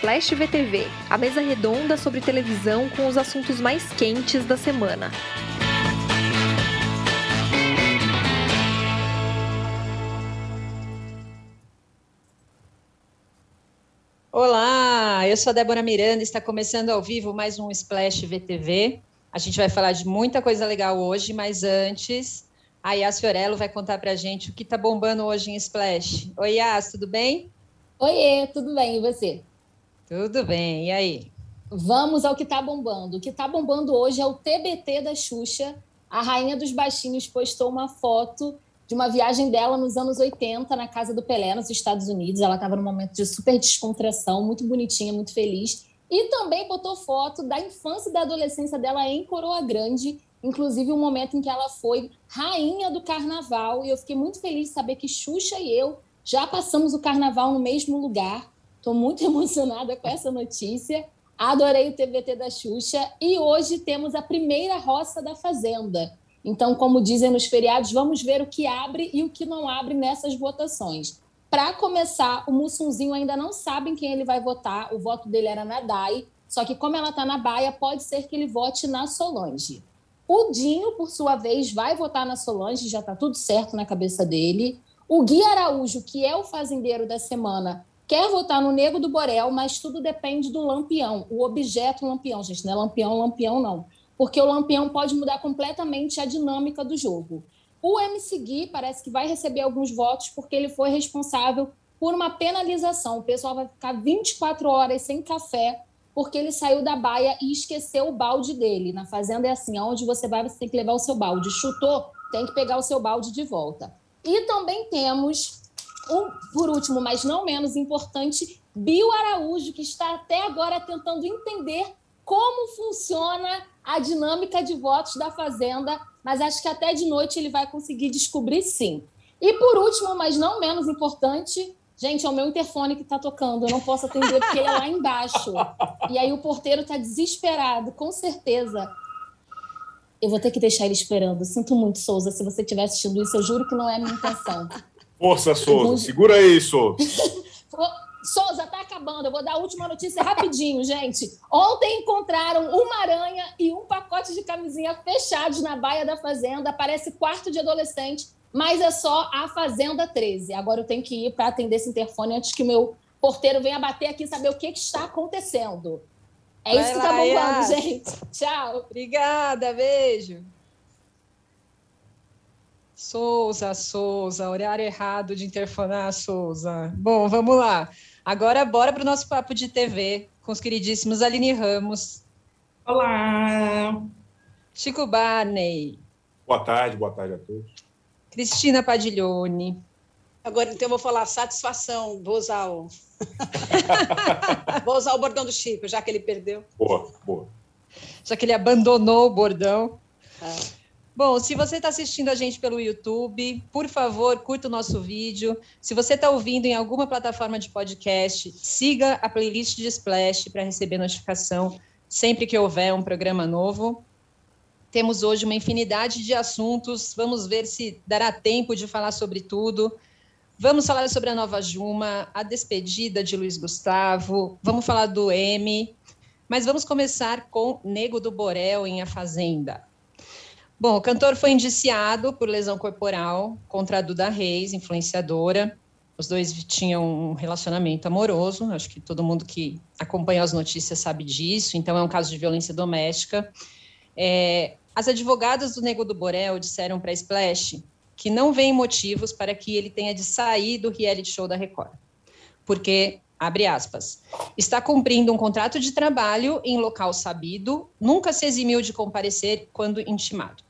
Splash VTV, a mesa redonda sobre televisão com os assuntos mais quentes da semana. Olá, eu sou a Débora Miranda, está começando ao vivo mais um Splash VTV. A gente vai falar de muita coisa legal hoje, mas antes, a Yas Fiorello vai contar para a gente o que está bombando hoje em Splash. Oi, Yas, tudo bem? Oiê, tudo bem, e você? Tudo bem, e aí? Vamos ao que está bombando. O que está bombando hoje é o TBT da Xuxa. A Rainha dos Baixinhos postou uma foto de uma viagem dela nos anos 80 na casa do Pelé, nos Estados Unidos. Ela estava num momento de super descontração, muito bonitinha, muito feliz. E também botou foto da infância e da adolescência dela em Coroa Grande, inclusive um momento em que ela foi rainha do carnaval. E eu fiquei muito feliz de saber que Xuxa e eu já passamos o carnaval no mesmo lugar. Estou muito emocionada com essa notícia. Adorei o TBT da Xuxa. E hoje temos a primeira roça da Fazenda. Então, como dizem nos feriados, vamos ver o que abre e o que não abre nessas votações. Para começar, o Mussunzinho ainda não sabe quem ele vai votar. O voto dele era na DAI, só que como ela está na Baia, pode ser que ele vote na Solange. O Dinho, por sua vez, vai votar na Solange, já está tudo certo na cabeça dele. O Gui Araújo, que é o fazendeiro da semana, quer votar no Nego do Borel, mas tudo depende do lampião, o objeto lampião, gente, não é lampião, lampião não. Porque o lampião pode mudar completamente a dinâmica do jogo. O MC Gui parece que vai receber alguns votos porque ele foi responsável por uma penalização. O pessoal vai ficar 24 horas sem café porque ele saiu da baia e esqueceu o balde dele. Na fazenda é assim, aonde você vai, você tem que levar o seu balde. Chutou, tem que pegar o seu balde de volta. E também temos, por último, mas não menos importante, Bio Araújo, que está até agora tentando entender como funciona a dinâmica de votos da Fazenda, mas acho que até de noite ele vai conseguir descobrir sim. E por último, mas não menos importante, gente, é o meu interfone que está tocando, eu não posso atender porque ele é lá embaixo. E aí o porteiro está desesperado, com certeza. Eu vou ter que deixar ele esperando. Sinto muito, Souza, se você estiver assistindo isso, eu juro que não é a minha intenção. Força, Souza, vou... segura aí, Souza. Souza, tá acabando. Eu vou dar a última notícia rapidinho, gente. Ontem encontraram uma aranha e um pacote de camisinha fechados na baia da fazenda. Parece quarto de adolescente, mas é só a Fazenda 13. Agora eu tenho que ir para atender esse interfone antes que o meu porteiro venha bater aqui e saber o que, que está acontecendo. É Vai isso que lá, tá bombando, gente. Tchau. Obrigada, beijo. Souza, Souza, horário errado de interfonar, Souza. Bom, vamos lá. Agora, bora para o nosso papo de TV com os queridíssimos Aline Ramos. Olá! Chico Barney. Boa tarde, boa tarde a todos. Cristina Padiglione. Agora, então, eu vou falar satisfação, vou usar o... vou usar o bordão do Chico, já que ele perdeu. Boa, boa. Já que ele abandonou o bordão. É. Bom, se você está assistindo a gente pelo YouTube, por favor, curta o nosso vídeo. Se você está ouvindo em alguma plataforma de podcast, siga a playlist de Splash para receber notificação sempre que houver um programa novo. Temos hoje uma infinidade de assuntos, vamos ver se dará tempo de falar sobre tudo. Vamos falar sobre a nova Juma, a despedida de Luiz Gustavo, vamos falar do M, mas vamos começar com Nego do Borel em A Fazenda. Bom, o cantor foi indiciado por lesão corporal contra a Duda Reis, influenciadora. Os dois tinham um relacionamento amoroso, acho que todo mundo que acompanha as notícias sabe disso, então é um caso de violência doméstica. É, as advogadas do Nego do Borel disseram para a Splash que não vêem motivos para que ele tenha de sair do reality show da Record, porque abre aspas, está cumprindo um contrato de trabalho em local sabido, nunca se eximiu de comparecer quando intimado.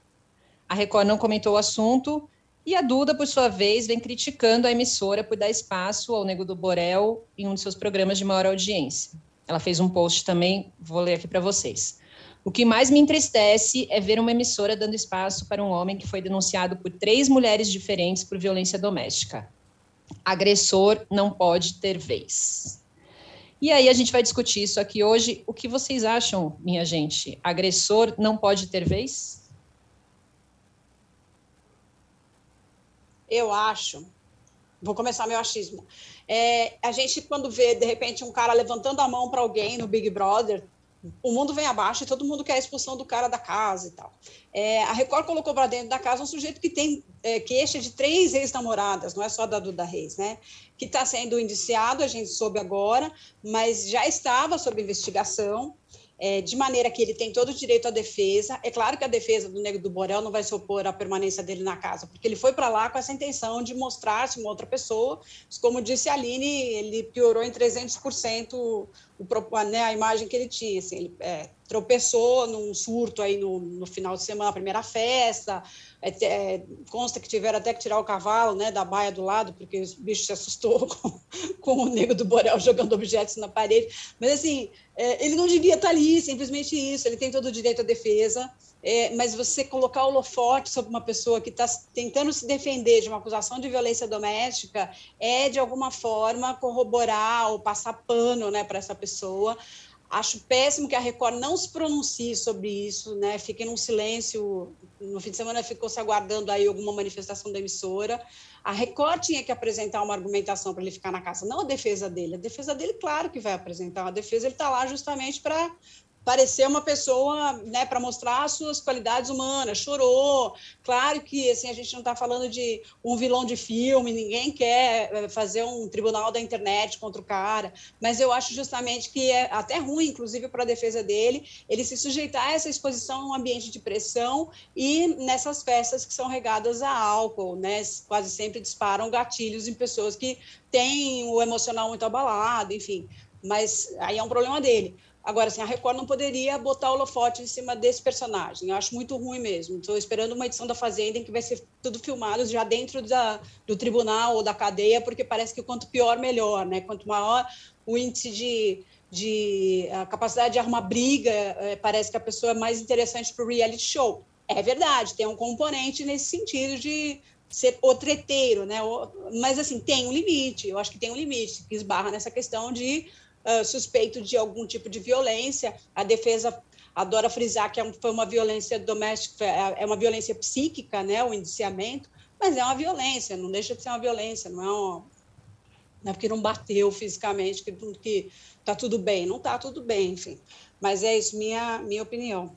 A Record não comentou o assunto e a Duda, por sua vez, vem criticando a emissora por dar espaço ao Nego do Borel em um de seus programas de maior audiência. Ela fez um post também, vou ler aqui para vocês. O que mais me entristece é ver uma emissora dando espaço para um homem que foi denunciado por três mulheres diferentes por violência doméstica. Agressor não pode ter vez. E aí a gente vai discutir isso aqui hoje. O que vocês acham, minha gente? Agressor não pode ter vez? Eu acho vou começar meu achismo. É, a gente, quando vê, de repente, um cara levantando a mão para alguém no Big Brother, o mundo vem abaixo e todo mundo quer a expulsão do cara da casa e tal. É, a Record colocou para dentro da casa um sujeito que tem é, queixa de três ex-namoradas, não é só da Duda Reis, né? Que está sendo indiciado, a gente soube agora, mas já estava sob investigação é, de maneira que ele tem todo o direito à defesa. É claro que a defesa do Negro do Borel não vai se opor à permanência dele na casa, porque ele foi para lá com essa intenção de mostrar-se uma outra pessoa. Como disse a Aline, ele piorou em 300% o, né, a imagem que ele tinha. Assim, ele é, tropeçou num surto aí no, no final de semana, a primeira festa, é, é, consta que tiveram até que tirar o cavalo né, da baia do lado, porque o bicho se assustou com, com o nego do Borel jogando objetos na parede. Mas, assim, é, ele não devia estar ali, simplesmente isso. Ele tem todo o direito à defesa. É, mas você colocar o holofote sobre uma pessoa que está tentando se defender de uma acusação de violência doméstica é, de alguma forma, corroborar ou passar pano né, para essa pessoa. Acho péssimo que a Record não se pronuncie sobre isso, né? Fique num silêncio. No fim de semana ficou se aguardando aí alguma manifestação da emissora. A Record tinha que apresentar uma argumentação para ele ficar na casa, não a defesa dele. A defesa dele, claro que vai apresentar. A defesa ele está lá justamente para parecer uma pessoa, né, para mostrar as suas qualidades humanas, chorou. Claro que assim a gente não está falando de um vilão de filme, ninguém quer eh, fazer um tribunal da internet contra o cara, mas eu acho justamente que é até ruim, inclusive para a defesa dele, ele se sujeitar a essa exposição em um ambiente de pressão e nessas festas que são regadas a álcool, né, quase sempre disparam gatilhos em pessoas que têm o emocional muito abalado, enfim. Mas aí é um problema dele. Agora, assim, a Record não poderia botar o holofote em cima desse personagem. Eu acho muito ruim mesmo. Estou esperando uma edição da Fazenda em que vai ser tudo filmado já dentro da, do tribunal ou da cadeia, porque parece que quanto pior, melhor, né? Quanto maior o índice de, de a capacidade de arrumar briga, é, parece que a pessoa é mais interessante para o reality show. É verdade, tem um componente nesse sentido de ser o treteiro, né? Mas, assim, tem um limite. Eu acho que tem um limite, que esbarra nessa questão de uh, suspeito de algum tipo de violência. A defesa adora frisar que é foi uma violência doméstica, é, é uma violência psíquica, né, o indiciamento, mas é uma violência, não deixa de ser uma violência, não é, não é porque não bateu fisicamente que, que tá tudo bem, não está tudo bem, enfim. Mas é isso, minha, minha opinião.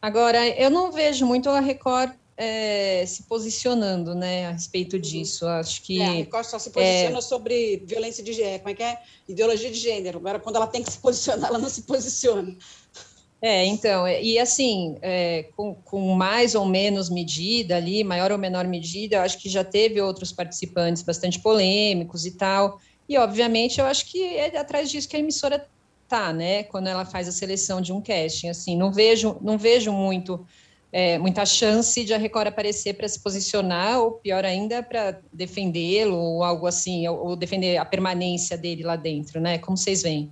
Agora, eu não vejo muito a Record é, se posicionando né, a respeito disso. Acho que. É, a Record só se posiciona é... sobre violência de gênero, como é que é? Ideologia de gênero. Agora, quando ela tem que se posicionar, ela não se posiciona. É, então, é, e assim, é, com, com, mais ou menos medida ali, maior ou menor medida, eu acho que já teve outros participantes bastante polêmicos e tal, e obviamente eu acho que é atrás disso que a emissora tá, né, quando ela faz a seleção de um casting, assim, não vejo, não vejo muito é, muita chance de a Record aparecer para se posicionar, ou pior ainda, para defendê-lo, ou algo assim, ou, defender a permanência dele lá dentro, né? Como vocês veem?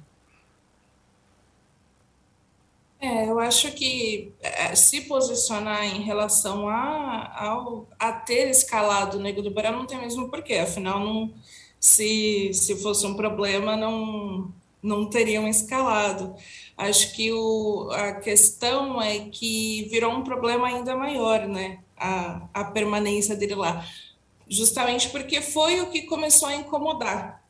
É, eu acho que é, se posicionar em relação a, ao, a ter escalado o Nego do Borel não tem mesmo porquê, afinal, não, se, se fosse um problema, não, não teriam escalado. Acho que o, a questão é que virou um problema ainda maior, né? A, a permanência dele lá. Justamente porque foi o que começou a incomodar.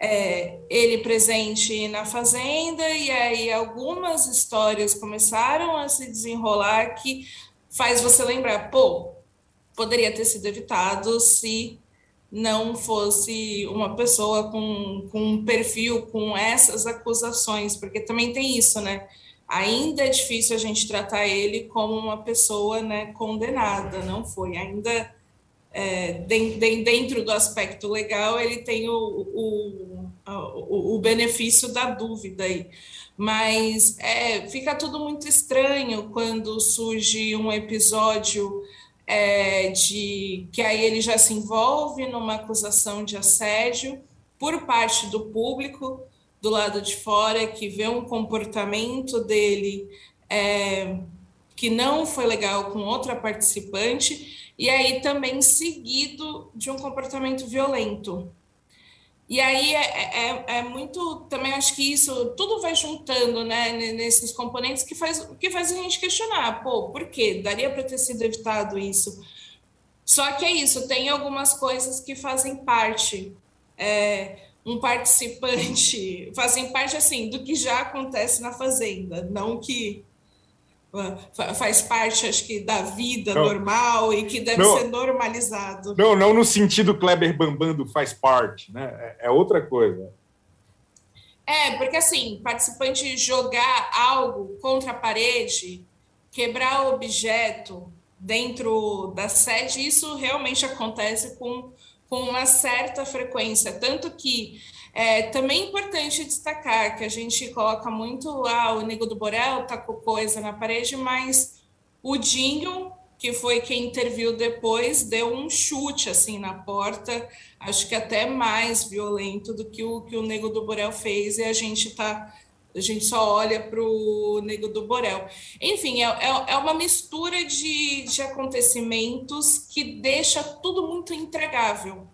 É, ele presente na fazenda, e aí algumas histórias começaram a se desenrolar que faz você lembrar, pô, poderia ter sido evitado se não fosse uma pessoa com, com um perfil com essas acusações, porque também tem isso, né? Ainda é difícil a gente tratar ele como uma pessoa né, condenada, não foi. Ainda é, de, de, dentro do aspecto legal, ele tem o, o, o, o benefício da dúvida aí. Mas é, fica tudo muito estranho quando surge um episódio é, de que aí ele já se envolve numa acusação de assédio por parte do público do lado de fora que vê um comportamento dele é, que não foi legal com outra participante e aí também seguido de um comportamento violento e aí é, é, é, é, muito, também acho que isso tudo vai juntando, né, nesses componentes que faz, que faz a gente questionar, pô, por quê? Daria para ter sido evitado isso? Só que é isso, tem algumas coisas que fazem parte. É, um participante fazem parte assim do que já acontece na fazenda, não que faz parte, acho que, da vida não. normal e que deve não. ser normalizado. Não, não no sentido Kleber Bambando faz parte, né? É, é outra coisa. É, porque assim, participante jogar algo contra a parede, quebrar objeto dentro da sede, isso realmente acontece com, com uma certa frequência. Tanto que é também importante destacar que a gente coloca muito ah, o Nego do Borel tá com coisa na parede, mas o Dinho, que foi quem interviu depois, deu um chute assim na porta, acho que até mais violento do que o que o Nego do Borel fez, e a gente tá a gente só olha para o Nego do Borel. Enfim, é, é, é, uma mistura de, de acontecimentos que deixa tudo muito entregável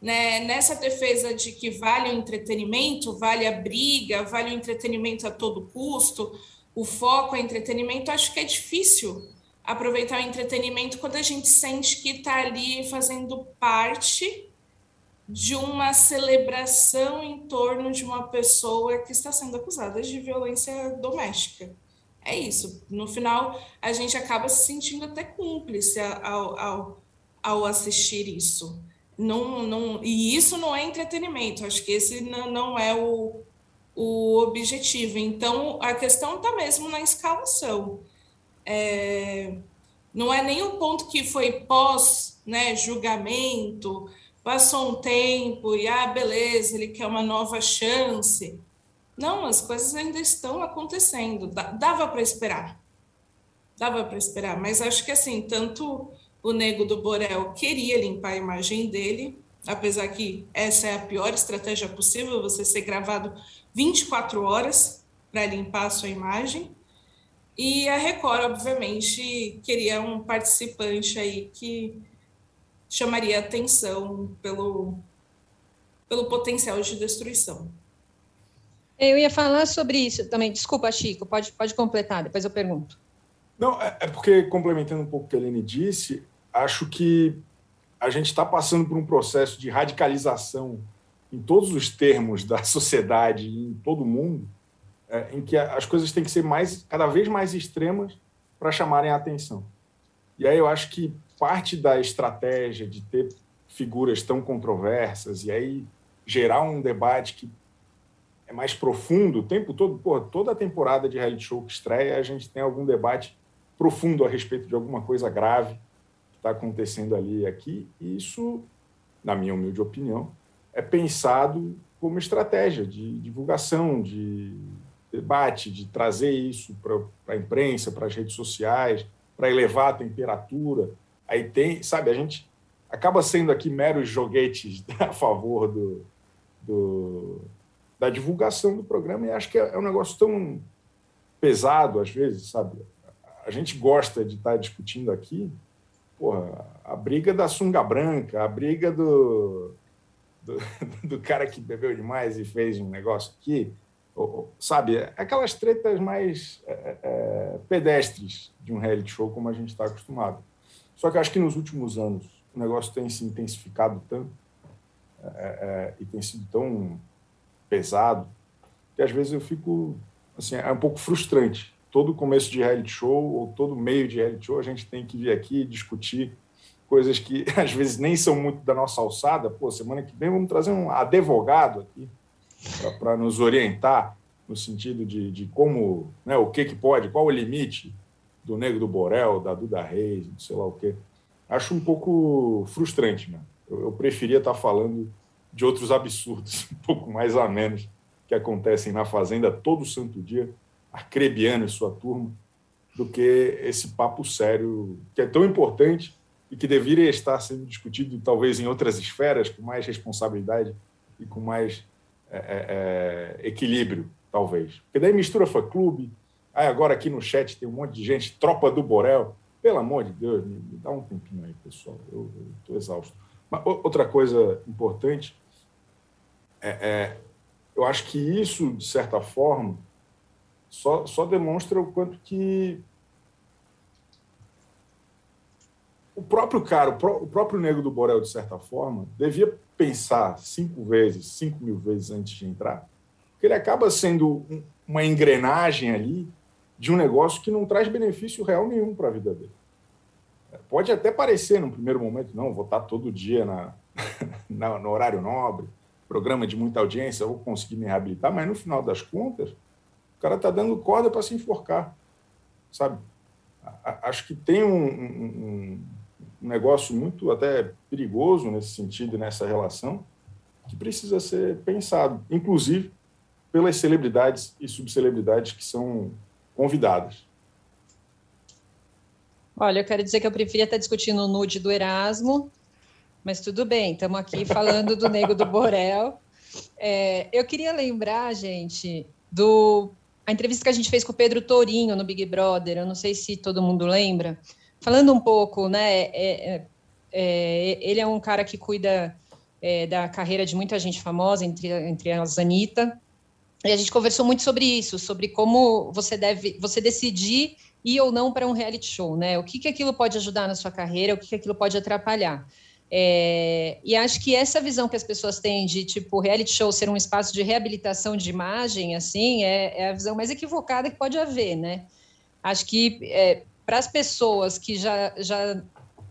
né, nessa defesa de que vale o entretenimento, vale a briga, vale o entretenimento a todo custo, o foco é entretenimento, acho que é difícil aproveitar o entretenimento quando a gente sente que está ali fazendo parte de uma celebração em torno de uma pessoa que está sendo acusada de violência doméstica. É isso. No final, a gente acaba se sentindo até cúmplice ao, ao, ao assistir isso. Não, não, e isso não é entretenimento, acho que esse não, não é o, o objetivo. Então, a questão está mesmo na escalação. É, não é nem o ponto que foi pós né, julgamento, passou um tempo e, ah, beleza, ele quer uma nova chance. Não, as coisas ainda estão acontecendo. Dava para esperar. Dava para esperar, mas acho que assim, tanto o Nego do Borel queria limpar a imagem dele, apesar que essa é a pior estratégia possível, você ser gravado 24 horas para limpar a sua imagem. E a Record, obviamente, queria um participante aí que chamaria atenção pelo, pelo potencial de destruição. Eu ia falar sobre isso também. Desculpa, Chico, pode, pode completar, depois eu pergunto. Não, é, é porque, complementando um pouco o que a Helene disse, acho que a gente está passando por um processo de radicalização em todos os termos da sociedade em todo o mundo, é, em que as coisas têm que ser mais, cada vez mais extremas para chamarem a atenção. E aí eu acho que parte da estratégia de ter figuras tão controversas e aí gerar um debate que é mais profundo o tempo todo, pô, toda a temporada de reality show que estreia, a gente tem algum debate profundo a respeito de alguma coisa grave está acontecendo ali e aqui, e isso, na minha humilde opinião, é pensado como estratégia de divulgação, de debate, de trazer isso para a imprensa, para as redes sociais, para elevar a temperatura. Aí tem, sabe, a gente acaba sendo aqui meros joguetes a favor do, do, da divulgação do programa e acho que é, é um negócio tão pesado às vezes, sabe? A gente gosta de estar discutindo aqui, porra, a briga da sunga branca, a briga do, do, do, cara que bebeu demais e fez um negócio aqui, sabe? Aquelas tretas mais é, é, é, pedestres de um reality show como a gente está acostumado. Só que acho que nos últimos anos o negócio tem se intensificado tanto é, é e tem sido tão pesado que às vezes eu fico assim é um pouco frustrante todo começo de reality show ou todo meio de reality show a gente tem que vir aqui discutir coisas que às vezes nem são muito da nossa alçada. Pô, semana que vem vamos trazer um advogado aqui para nos orientar no sentido de, de como, né, o que, que pode, qual o limite do Negro do Borel, da Duda Reis, sei lá o quê. Acho um pouco frustrante, né? Eu, eu preferia estar falando de outros absurdos, um pouco mais a menos, que acontecem na Fazenda todo santo dia Arcrebiano e sua turma, do que esse papo sério, que é tão importante e que deveria estar sendo discutido talvez em outras esferas, com mais responsabilidade e com mais é, é, é equilíbrio, talvez. Porque daí mistura fã-clube, aí agora aqui no chat tem um monte de gente, tropa do Borel. Pelo amor de Deus, me, me dá um tempinho aí, pessoal. Eu estou exausto. Mas, outra coisa importante é, é, eu acho que isso, de certa forma, só, só demonstra o quanto que o próprio cara, o próprio Nego do Borel, de certa forma, devia pensar cinco vezes, cinco mil vezes antes de entrar, porque ele acaba sendo uma engrenagem ali de um negócio que não traz benefício real nenhum para a vida dele. Pode até parecer, no primeiro momento, não, vou estar todo dia na, na, no horário nobre, programa de muita audiência, vou conseguir me reabilitar, mas no final das contas, o cara está dando corda para se enforcar, sabe? Acho que tem um, um, um negócio muito até perigoso nesse sentido, nessa relação, que precisa ser pensado, inclusive pelas celebridades e subcelebridades que são convidadas. Olha, eu quero dizer que eu preferia estar discutindo o nude do Erasmo, mas tudo bem, estamos aqui falando do Nego do Borel. É, eu queria lembrar, gente, do a entrevista que a gente fez com o Pedro Torinho no Big Brother, eu não sei se todo mundo lembra, falando um pouco, né? É, é, é, ele é um cara que cuida é, da carreira de muita gente famosa, entre, entre elas Anitta. E a gente conversou muito sobre isso, sobre como você deve, você decidir ir ou não para um reality show, né? O que, que aquilo pode ajudar na sua carreira, o que, que aquilo pode atrapalhar. É, e acho que essa visão que as pessoas têm de tipo reality show ser um espaço de reabilitação de imagem, assim, é, é a visão mais equivocada que pode haver, né? Acho que é, para as pessoas que já, já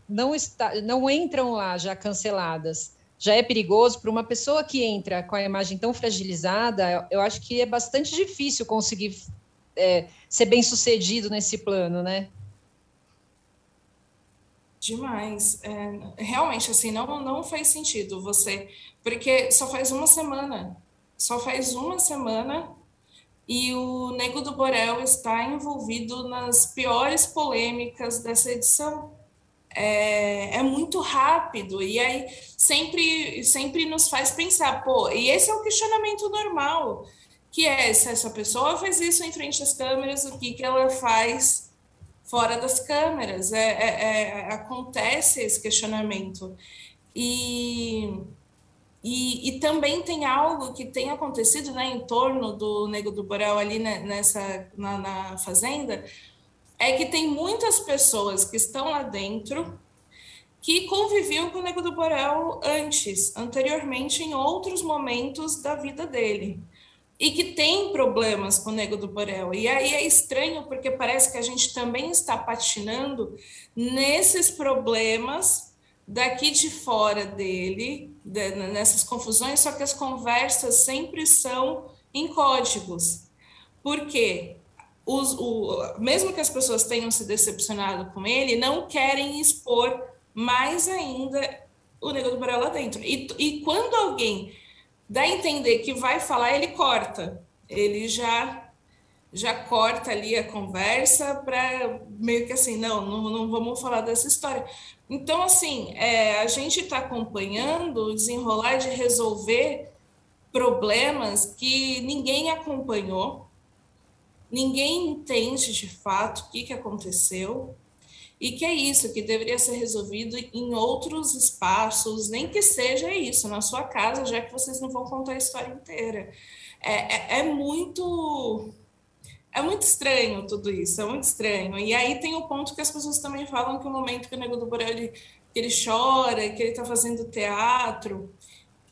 não, está, não entram lá já canceladas, já é perigoso. Para uma pessoa que entra com a imagem tão fragilizada, eu acho que é bastante difícil conseguir é, ser bem sucedido nesse plano, né? Demais. É, realmente, assim, não, não faz sentido você. Porque só faz uma semana. Só faz uma semana e o Nego do Borel está envolvido nas piores polêmicas dessa edição. É, é, muito rápido e aí sempre sempre nos faz pensar, pô, e esse é o questionamento normal, que é se essa pessoa faz isso em frente às câmeras, o que, que ela faz fora das câmeras? É, é, é acontece esse questionamento. E e, e, também tem algo que tem acontecido né, em torno do Nego do Borel ali né, nessa, na, na, fazenda, é que tem muitas pessoas que estão lá dentro que conviviam com o Nego do Borel antes, anteriormente, em outros momentos da vida dele. E que tem problemas com o Nego do Borel. E aí é estranho, porque parece que a gente também está patinando nesses problemas daqui de fora dele, de, nessas confusões, só que as conversas sempre são em códigos. Porque os, o, mesmo que as pessoas tenham se decepcionado com ele, não querem expor mais ainda o Nego do Borel lá dentro. E, e quando alguém dá a entender que vai falar, ele corta. Ele já já corta ali a conversa para meio que assim, não, não, não, vamos falar dessa história. Então, assim, é, a gente está acompanhando o desenrolar de resolver problemas que ninguém acompanhou, ninguém entende de fato o que, que aconteceu, e que é isso, que deveria ser resolvido em outros espaços, nem que seja isso, na sua casa, já que vocês não vão contar a história inteira. É, é, é muito é muito estranho tudo isso, é muito estranho. E aí tem o ponto que as pessoas também falam que o momento que o Nego do Borel ele, que ele chora, que ele está fazendo teatro,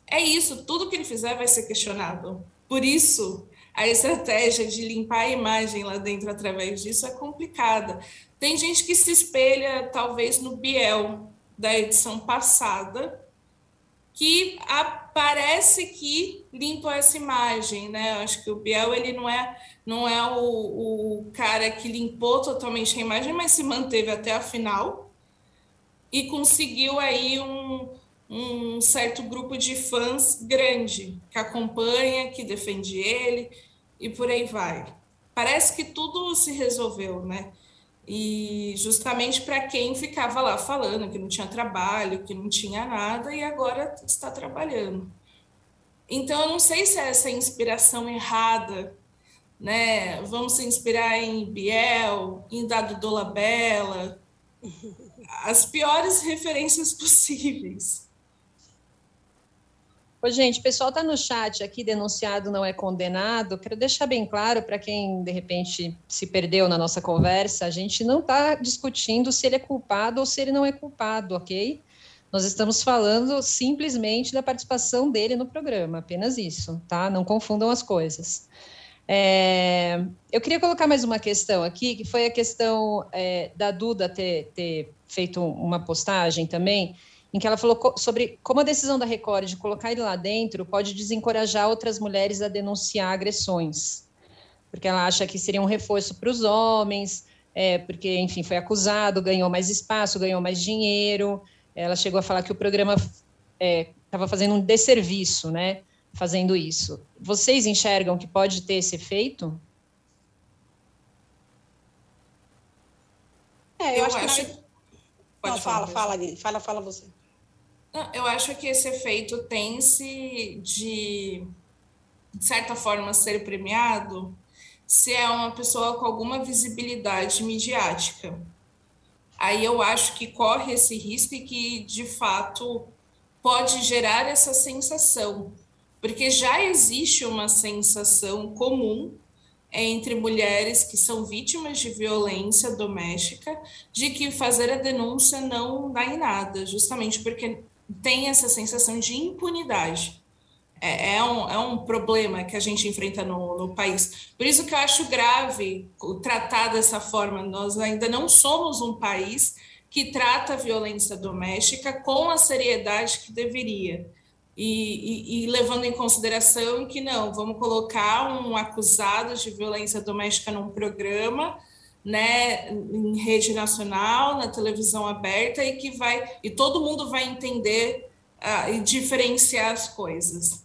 é isso, tudo que ele fizer vai ser questionado. Por isso, a estratégia de limpar a imagem lá dentro através disso é complicada. Tem gente que se espelha, talvez, no Biel da edição passada, que parece que limpa essa imagem, né? Acho que o Biel ele não é não é o, o cara que limpou totalmente a imagem, mas se manteve até a final e conseguiu aí um, um certo grupo de fãs grande que acompanha, que defende ele e por aí vai. Parece que tudo se resolveu, né? E justamente para quem ficava lá falando que não tinha trabalho, que não tinha nada, e agora está trabalhando. Então, eu não sei se é essa inspiração errada, né? Vamos se inspirar em Biel, em Dado Dolabella, as piores referências possíveis. Ô, gente, o pessoal está no chat aqui, denunciado não é condenado. Quero deixar bem claro para quem, de repente, se perdeu na nossa conversa, a gente não está discutindo se ele é culpado ou se ele não é culpado, ok? Nós estamos falando simplesmente da participação dele no programa, apenas isso, tá? Não confundam as coisas. É, eu queria colocar mais uma questão aqui, que foi a questão é, da Duda ter, ter feito uma postagem também, em que ela falou sobre como a decisão da Record de colocar ele lá dentro pode desencorajar outras mulheres a denunciar agressões, porque ela acha que seria um reforço para os homens, é, porque, enfim, foi acusado, ganhou mais espaço, ganhou mais dinheiro. Ela chegou a falar que o programa estava é, fazendo um desserviço, né, fazendo isso. Vocês enxergam que pode ter esse efeito? É, eu, eu acho, acho que. Não, fala, fala, fala, fala você. Eu acho que esse efeito tem-se de, de certa forma, ser premiado se é uma pessoa com alguma visibilidade midiática. Aí eu acho que corre esse risco e que, de fato, pode gerar essa sensação, porque já existe uma sensação comum entre mulheres que são vítimas de violência doméstica de que fazer a denúncia não dá em nada, justamente porque tem essa sensação de impunidade. É, é, um, é um problema que a gente enfrenta no, no país. Por isso que eu acho grave tratar dessa forma. Nós ainda não somos um país que trata a violência doméstica com a seriedade que deveria. E, e, e, levando em consideração que não, vamos colocar um acusado de violência doméstica num programa, né, em rede nacional, na televisão aberta e que vai e todo mundo vai entender uh, e diferenciar as coisas.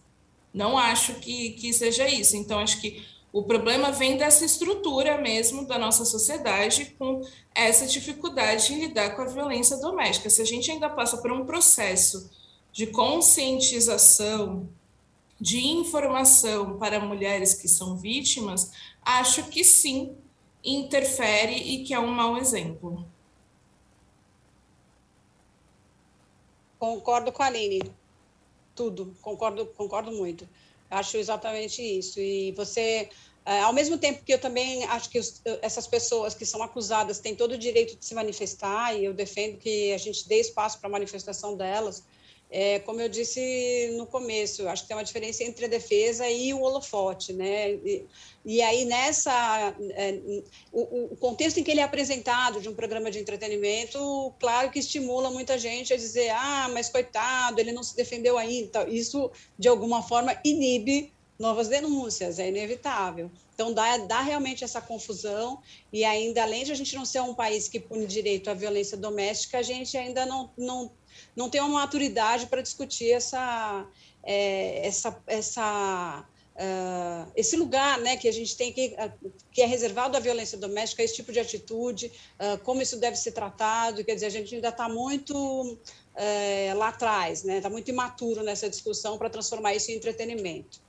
Não acho que, que seja isso. Então acho que o problema vem dessa estrutura mesmo da nossa sociedade com essa dificuldade em lidar com a violência doméstica. Se a gente ainda passa por um processo de conscientização, de informação para mulheres que são vítimas, acho que sim, interfere e que é um mau exemplo. Concordo com a Aline. Tudo, concordo, concordo muito. Acho exatamente isso. E você, é, ao mesmo tempo que eu também acho que os, essas pessoas que são acusadas têm todo o direito de se manifestar, e eu defendo que a gente dê espaço para a manifestação delas, é, como eu disse no começo, acho que tem uma diferença entre a defesa e o holofote, né? E, e aí nessa é, o, o, contexto em que ele é apresentado de um programa de entretenimento, claro que estimula muita gente a dizer, ah, mas coitado, ele não se defendeu ainda. Isso de alguma forma inibe novas denúncias, é inevitável. Então dá, dá realmente essa confusão e ainda além de a gente não ser um país que pune direito à violência doméstica, a gente ainda não, não não tem uma maturidade para discutir essa, é, essa, essa, uh, esse lugar né, que a gente tem que, uh, que é reservado à violência doméstica, esse tipo de atitude, uh, como isso deve ser tratado. Quer dizer, a gente ainda está muito é, lá atrás, está né, tá muito imaturo nessa discussão para transformar isso em entretenimento.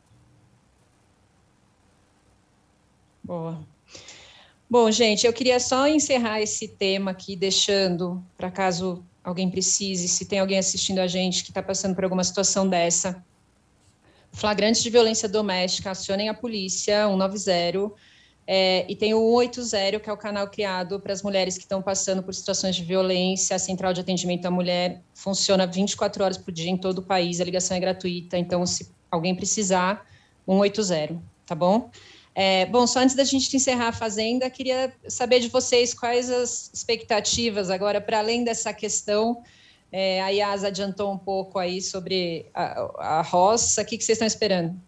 Boa. Bom, gente, eu queria só encerrar esse tema aqui, deixando, para caso alguém precise, se tem alguém assistindo a gente que está passando por alguma situação dessa, flagrantes de violência doméstica, acionem a polícia 190 é, e tem o 180, que é o canal criado para as mulheres que estão passando por situações de violência. A central de atendimento à mulher funciona 24 horas por dia em todo o país, a ligação é gratuita, então se alguém precisar, 180, tá bom? É, bom, só antes da gente encerrar a Fazenda, queria saber de vocês quais as expectativas agora, para além dessa questão. É, a Yas adiantou um pouco aí sobre a, a roça. O que, que vocês estão esperando?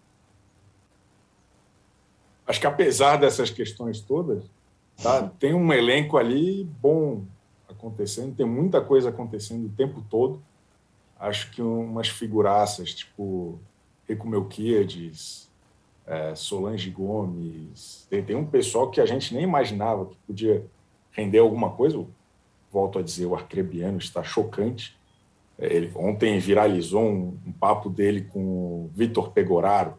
Acho que apesar dessas questões todas, tá, tem um elenco ali bom acontecendo, tem muita coisa acontecendo o tempo todo. Acho que umas figuraças, tipo Rico Melquiades, é, Solange Gomes, tem, tem, um pessoal que a gente nem imaginava que podia render alguma coisa. Volto a dizer, o Arcrebiano está chocante. É, ele, ontem viralizou um, um papo dele com o Vitor Pegoraro.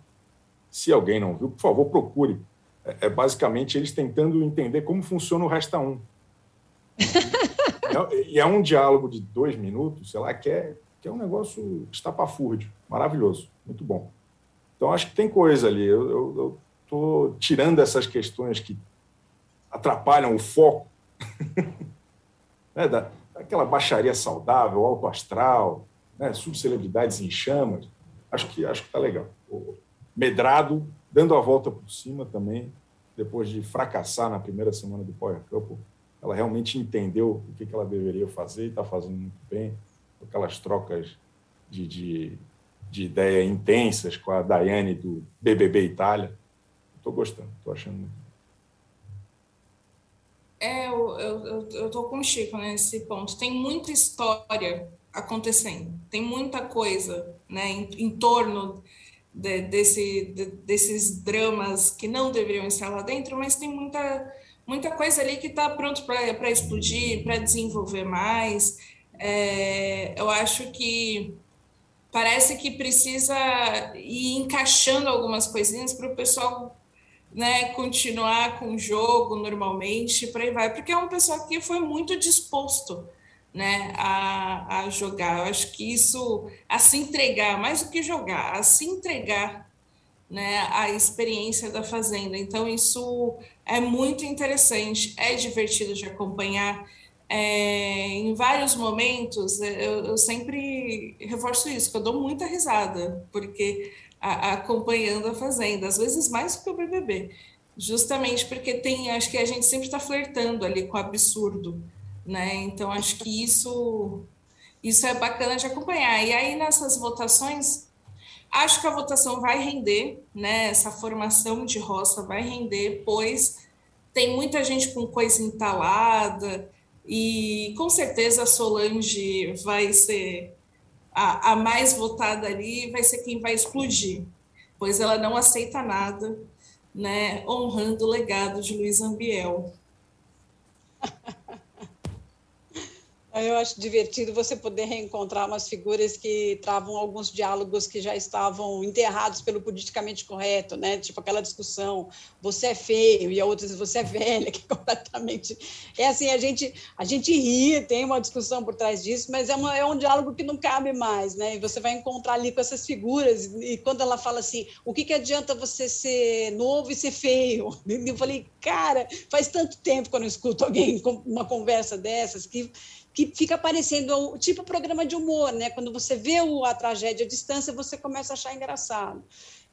Se alguém não viu, por favor, procure. É, é basicamente eles tentando entender como funciona o Resta 1. e é um diálogo de dois minutos, sei lá, que é que é um negócio estapafúrdio, maravilhoso, muito bom. Então, acho que tem coisa ali. Eu estou tirando essas questões que atrapalham o foco né, da, daquela baixaria saudável, alto astral, né, subcelebridades em chamas. Acho que acho que está legal. O Medrado dando a volta por cima também, depois de fracassar na primeira semana do Power Couple, ela realmente entendeu o que, que ela deveria fazer e está fazendo muito bem, aquelas trocas de, de, de ideia intensas com a Daiane do BBB Itália. Estou gostando, estou achando muito é, eu, tô com o Chico nesse ponto. Tem muita história acontecendo, tem muita coisa né, em, em torno de, desse, de, desses dramas que não deveriam estar lá dentro, mas tem muita, muita coisa ali que está pronto para explodir, para desenvolver mais. É, eu acho que parece que precisa ir encaixando algumas coisinhas para o pessoal né, continuar com o jogo normalmente, por aí vai, porque é uma pessoa que foi muito disposto né, a, a jogar. Eu acho que isso, a se entregar, mais do que jogar, a se entregar né, a experiência da Fazenda. Então, isso é muito interessante, é divertido de acompanhar. É, em vários momentos, eu, eu sempre reforço isso, que eu dou muita risada, porque a, acompanhando a Fazenda, às vezes mais do que o BBB, justamente porque tem, acho que a gente sempre está flertando ali com o absurdo, né? Então acho que isso isso é bacana de acompanhar. E aí nessas votações, acho que a votação vai render, né? Essa formação de roça vai render, pois tem muita gente com coisa entalada e com certeza a Solange vai ser a, a mais votada ali vai ser quem vai explodir, pois ela não aceita nada, né, honrando o legado de Luiz Ambiel. Eu acho divertido você poder reencontrar umas figuras que travam alguns diálogos que já estavam enterrados pelo politicamente correto, né? Tipo aquela discussão, você é feio, e a outra você é velha, que é completamente. É assim, a gente, a gente ri, tem uma discussão por trás disso, mas é, uma, é um diálogo que não cabe mais, né? E você vai encontrar ali com essas figuras, e quando ela fala assim, o que, que adianta você ser novo e ser feio? Eu falei, cara, faz tanto tempo que eu não escuto alguém com uma conversa dessas que que fica parecendo tipo programa de humor, né? Quando você vê a tragédia à distância, você começa a achar engraçado.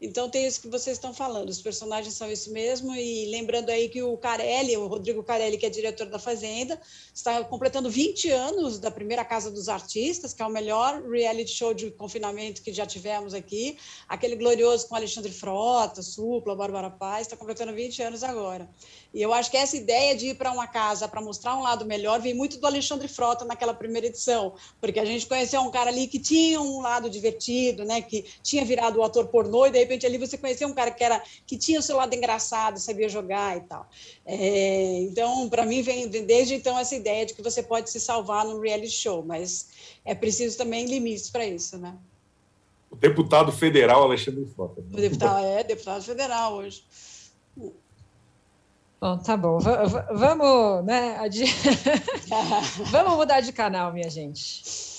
Então tem isso que vocês estão falando, os personagens são isso mesmo, e lembrando aí que o Carelli, o Rodrigo Carelli, que é diretor da Fazenda, está completando 20 anos da primeira Casa dos Artistas, que é o melhor reality show de confinamento que já tivemos aqui, aquele glorioso com Alexandre Frota, Supla, Bárbara Paz, está completando 20 anos agora. E eu acho que essa ideia de ir para uma casa para mostrar um lado melhor vem muito do Alexandre Frota naquela primeira edição, porque a gente conheceu um cara ali que tinha um lado divertido, né, que tinha virado o ator pornô, e de repente ali você conheceu um cara que, era, que tinha o seu lado engraçado, sabia jogar e tal. É, então, para mim, vem desde então essa ideia de que você pode se salvar num reality show, mas é preciso também limites para isso, né? O deputado federal Alexandre Frota. O deputado, é, deputado federal hoje. Bom, tá bom. V vamos, né? Adi... vamos mudar de canal, minha gente.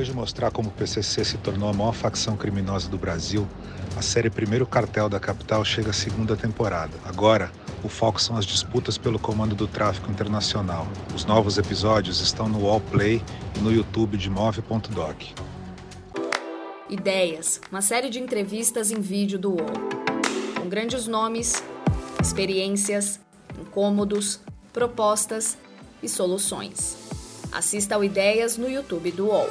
Depois de mostrar como o PCC se tornou a maior facção criminosa do Brasil, a série Primeiro Cartel da Capital chega à segunda temporada. Agora, o foco são as disputas pelo comando do tráfico internacional. Os novos episódios estão no Wallplay e no YouTube de Move.doc. Ideias, uma série de entrevistas em vídeo do UOL. Com grandes nomes, experiências, incômodos, propostas e soluções. Assista ao Ideias no YouTube do UOL.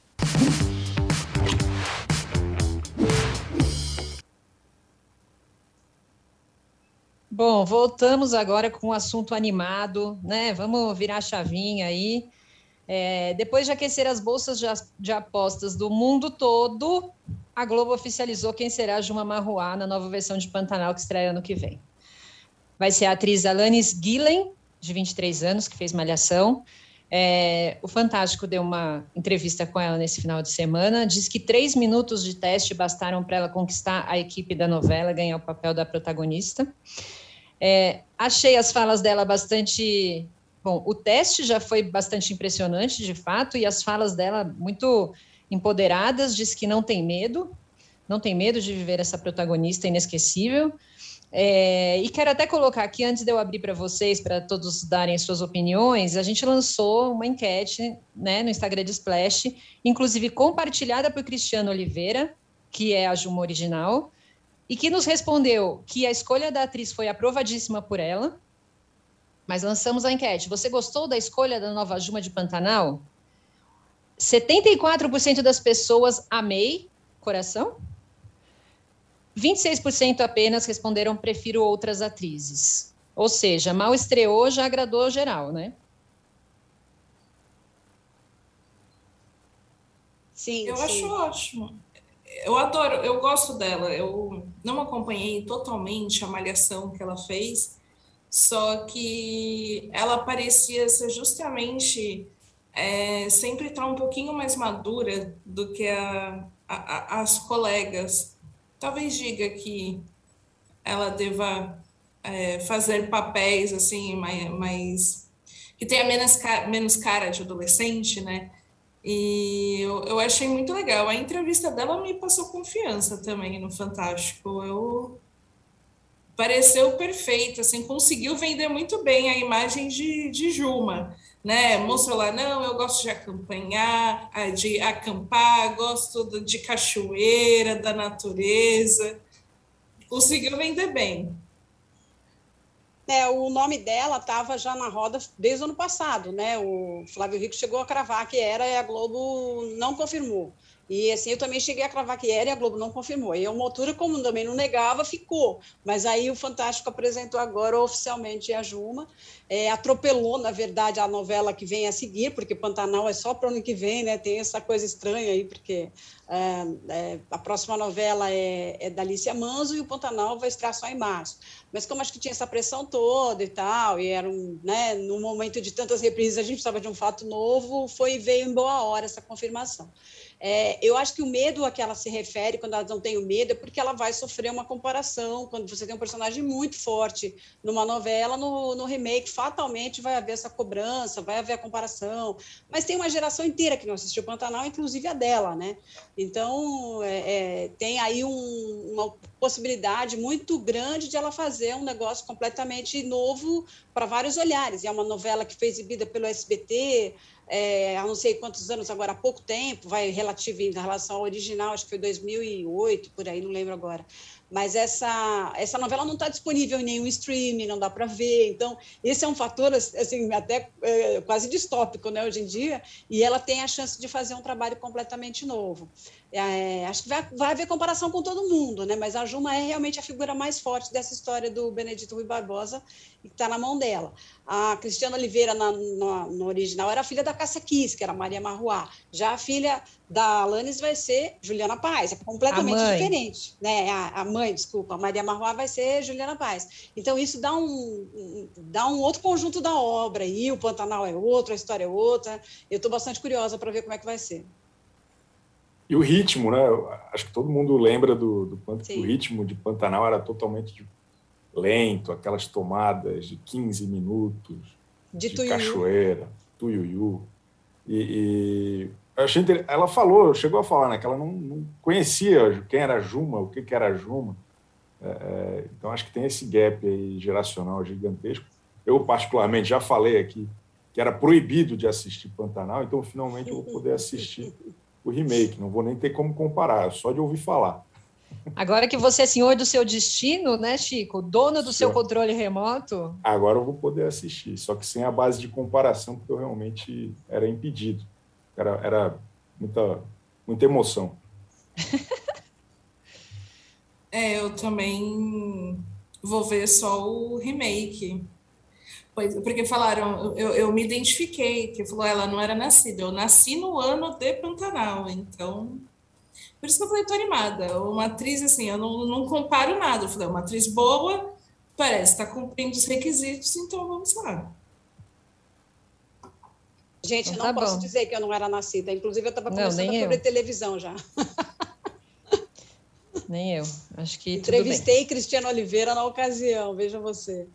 Bom, voltamos agora com um assunto animado, né? Vamos virar a chavinha aí. É, depois de aquecer as bolsas de, apostas do mundo todo, a Globo oficializou quem será Juma Marruá na nova versão de Pantanal que estreia ano que vem. Vai ser a atriz Alanis Gillen, de 23 anos, que fez Malhação. É, o Fantástico deu uma entrevista com ela nesse final de semana. Diz que três minutos de teste bastaram para ela conquistar a equipe da novela, ganhar o papel da protagonista. É, achei as falas dela bastante. Bom, o teste já foi bastante impressionante, de fato, e as falas dela muito empoderadas. Diz que não tem medo, não tem medo de viver essa protagonista inesquecível. É, e quero até colocar aqui, antes de eu abrir para vocês, para todos darem suas opiniões, a gente lançou uma enquete né, no Instagram de Splash, inclusive compartilhada por Cristiano Oliveira, que é a Juma original, e que nos respondeu que a escolha da atriz foi aprovadíssima por ela. Mas lançamos a enquete. Você gostou da escolha da nova Juma de Pantanal? 74% das pessoas amei, coração. 26% apenas responderam prefiro outras atrizes. Ou seja, mal estreou, já agradou geral, né? Sim, eu sim. acho ótimo. Eu adoro, eu gosto dela. Eu não acompanhei totalmente a malhação que ela fez, só que ela parecia ser justamente é, sempre estar um pouquinho mais madura do que a, a, as colegas talvez diga que ela deva é, fazer papéis assim mais, mais que tenha menos, menos cara de adolescente, né? E eu, eu achei muito legal. A entrevista dela me passou confiança também no Fantástico. Eu pareceu perfeito, assim, conseguiu vender muito bem a imagem de, de Juma, né? Mostrou lá, não, eu gosto de acompanhar, de acampar, gosto de cachoeira, da natureza. Conseguiu vender bem. É, o nome dela estava já na roda desde o ano passado, né? O Flávio Rico chegou a cravar que era e a Globo não confirmou. E assim, eu também cheguei a cravar que era e a Globo não confirmou. E a uma altura, como também não negava, ficou. Mas aí o Fantástico apresentou agora oficialmente a Juma. É, atropelou, na verdade, a novela que vem a seguir, porque Pantanal é só para o ano que vem, né? Tem essa coisa estranha aí, porque é, é, a próxima novela é, é da Alicia Manso e o Pantanal vai estrear só em março. Mas como acho que tinha essa pressão toda e tal, e era um, né, num momento de tantas reprises, a gente precisava de um fato novo, foi veio em boa hora essa confirmação. É, eu acho que o medo a que ela se refere, quando ela não tem o medo, é porque ela vai sofrer uma comparação. Quando você tem um personagem muito forte numa novela, no, no remake, fatalmente vai haver essa cobrança, vai haver a comparação. Mas tem uma geração inteira que não assistiu Pantanal, inclusive a dela, né? Então, é, é, tem aí um, uma possibilidade muito grande de ela fazer um negócio completamente novo para vários olhares. E é uma novela que foi exibida pelo SBT, é, há não sei quantos anos, agora há pouco tempo, vai relativo em relação ao original, acho que foi 2008, por aí, não lembro agora mas essa, essa novela não está disponível em nenhum streaming, não dá para ver. Então, esse é um fator assim, até é, quase distópico né, hoje em dia, e ela tem a chance de fazer um trabalho completamente novo. É, acho que vai, vai haver comparação com todo mundo, né? mas a Juma é realmente a figura mais forte dessa história do Benedito Rui Barbosa, e está na mão dela. A Cristiana Oliveira, na, no, no original, era filha da Cássia Kiss, que era Maria Marruá. Já a filha da Alanis vai ser Juliana Paz, é completamente diferente. Né? A, a, mãe, desculpa, a Maria Marroá vai ser Juliana Paz. Então, isso dá um, dá um outro conjunto da obra, e o Pantanal é outro, a história é outra. Eu estou bastante curiosa para ver como é que vai ser. E o ritmo, né? Acho que todo mundo lembra do, do quanto o ritmo de Pantanal era totalmente lento, aquelas tomadas de 15 minutos de, de cachoeira, tuiuiu. E, e eu achei inter... Ela falou, chegou a falar, né, que ela não, não conhecia quem era Juma, o que, que era Juma. É, é, então, acho que tem esse gap aí geracional gigantesco. Eu, particularmente, já falei aqui que era proibido de assistir Pantanal, então, finalmente, eu vou poder assistir o remake. Não vou nem ter como comparar, só de ouvir falar. Agora que você é senhor do seu destino, né, Chico? Dono do seu controle remoto. Agora eu vou poder assistir, só que sem a base de comparação, porque eu realmente era impedido. Era, era muita, muita emoção. É, eu também vou ver só o remake. Pois, porque falaram, eu, eu me identifiquei, que falou, ela não era nascida, eu nasci no ano de Pantanal, então. Por isso que eu falei, tô animada. Uma atriz, assim, eu não, não comparo nada. Eu falei, uma atriz boa, parece estar tá cumprindo os requisitos, então vamos lá. Gente, então, não tá posso bom. dizer que eu não era nascida. Inclusive, eu estava começando a cobrir televisão já. Nem eu. Acho que. Entrevistei Cristiano Oliveira na ocasião, veja você.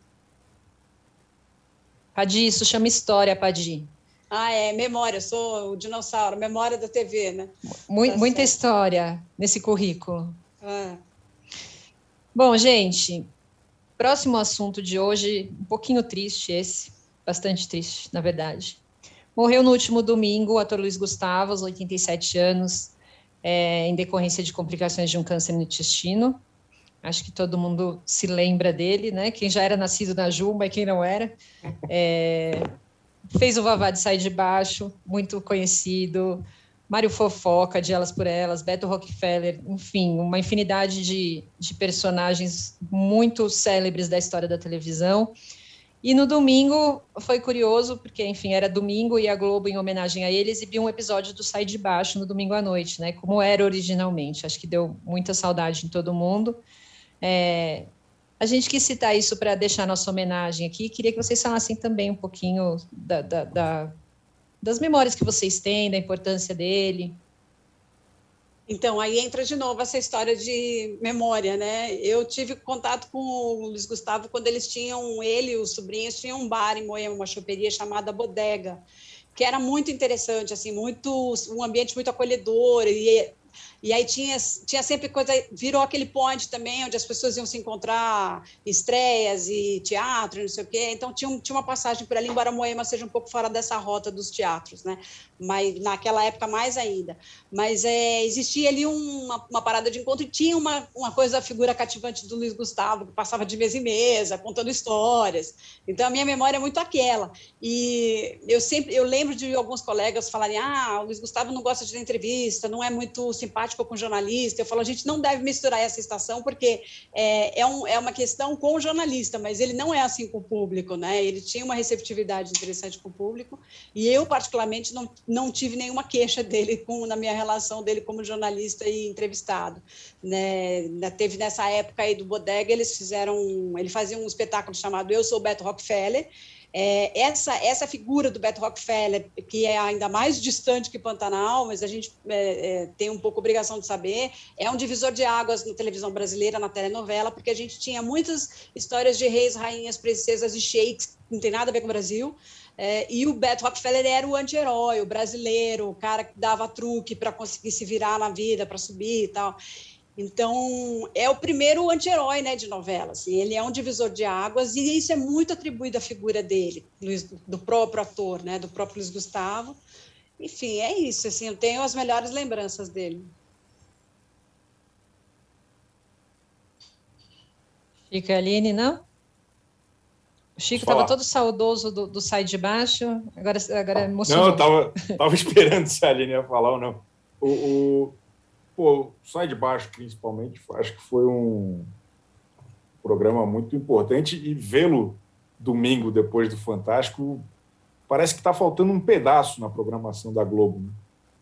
Padi, isso chama história, Padi. Ah, é, memória, sou o dinossauro, memória da TV, né? Tá muita história nesse currículo. Ah. Bom, gente, próximo assunto de hoje, um pouquinho triste esse, bastante triste, na verdade. Morreu no último domingo o ator Luiz Gustavo, aos 87 anos, é, em decorrência de complicações de um câncer no intestino. Acho que todo mundo se lembra dele, né? Quem já era nascido na Jumba e quem não era. É, fez o Vavá de Sai de Baixo, muito conhecido. Mário Fofoca, de Elas por Elas, Beto Rockefeller, enfim, uma infinidade de, de personagens muito célebres da história da televisão. E no domingo foi curioso, porque, enfim, era domingo e a Globo, em homenagem a ele, exibiu um episódio do Sai de Baixo no domingo à noite, né? Como era originalmente. Acho que deu muita saudade em todo mundo. É, a gente quis citar isso para deixar nossa homenagem aqui. Queria que vocês falassem também um pouquinho da, da, da, das memórias que vocês têm, da importância dele. Então, aí entra de novo essa história de memória, né? Eu tive contato com o Luiz Gustavo quando eles tinham, ele e os sobrinhos tinham um bar em Moema, uma choperia chamada Bodega, que era muito interessante, assim, muito um ambiente muito acolhedor e e aí tinha, tinha sempre coisa, virou aquele point também, onde as pessoas iam se encontrar, estreias e teatro, não sei o quê. Então tinha, tinha uma passagem por ali, embora Moema seja um pouco fora dessa rota dos teatros, né? Mas naquela época mais ainda. Mas é, existia ali uma, uma parada de encontro e tinha uma, uma coisa, a figura cativante do Luiz Gustavo, que passava de mesa em mesa, contando histórias. Então a minha memória é muito aquela. E eu sempre, eu lembro de alguns colegas falarem: ah, o Luiz Gustavo não gosta de dar entrevista, não é muito simpático simpático com jornalista. Eu falo, a gente não deve misturar essa estação, porque é, é, um, é uma questão com o jornalista, mas ele não é assim com o público, né? Ele tinha uma receptividade interessante com o público, e eu, particularmente, não, não tive nenhuma queixa dele com, na minha relação dele como jornalista e entrevistado. Né? Teve nessa época aí do Bodega, eles fizeram, ele fazia um espetáculo chamado Eu Sou Beto Rockefeller, é, essa, essa figura do Beto Rockefeller, que é ainda mais distante que Pantanal, mas a gente é, é, tem um pouco obrigação de saber, é um divisor de águas na televisão brasileira, na telenovela, porque a gente tinha muitas histórias de reis, rainhas, princesas e sheiks, não tem nada a ver com o Brasil, é, e o Beto Rockefeller era o anti-herói, o brasileiro, o cara que dava truque para conseguir se virar na vida, para subir e tal. Então, é o primeiro anti-herói né, de novela. Assim, ele é um divisor de águas e isso é muito atribuído à figura dele, do próprio ator, né, do próprio Luiz Gustavo. Enfim, é isso. Assim, eu tenho as melhores lembranças dele. Chico e Aline, não? O Chico estava todo saudoso do, do Sai de Baixo, agora, agora emocionou. Não, eu estava esperando se a Aline ia falar ou não. O, o, Pô, Sai de Baixo, principalmente, acho que foi um programa muito importante e vê-lo domingo depois do Fantástico parece que está faltando um pedaço na programação da Globo. Né?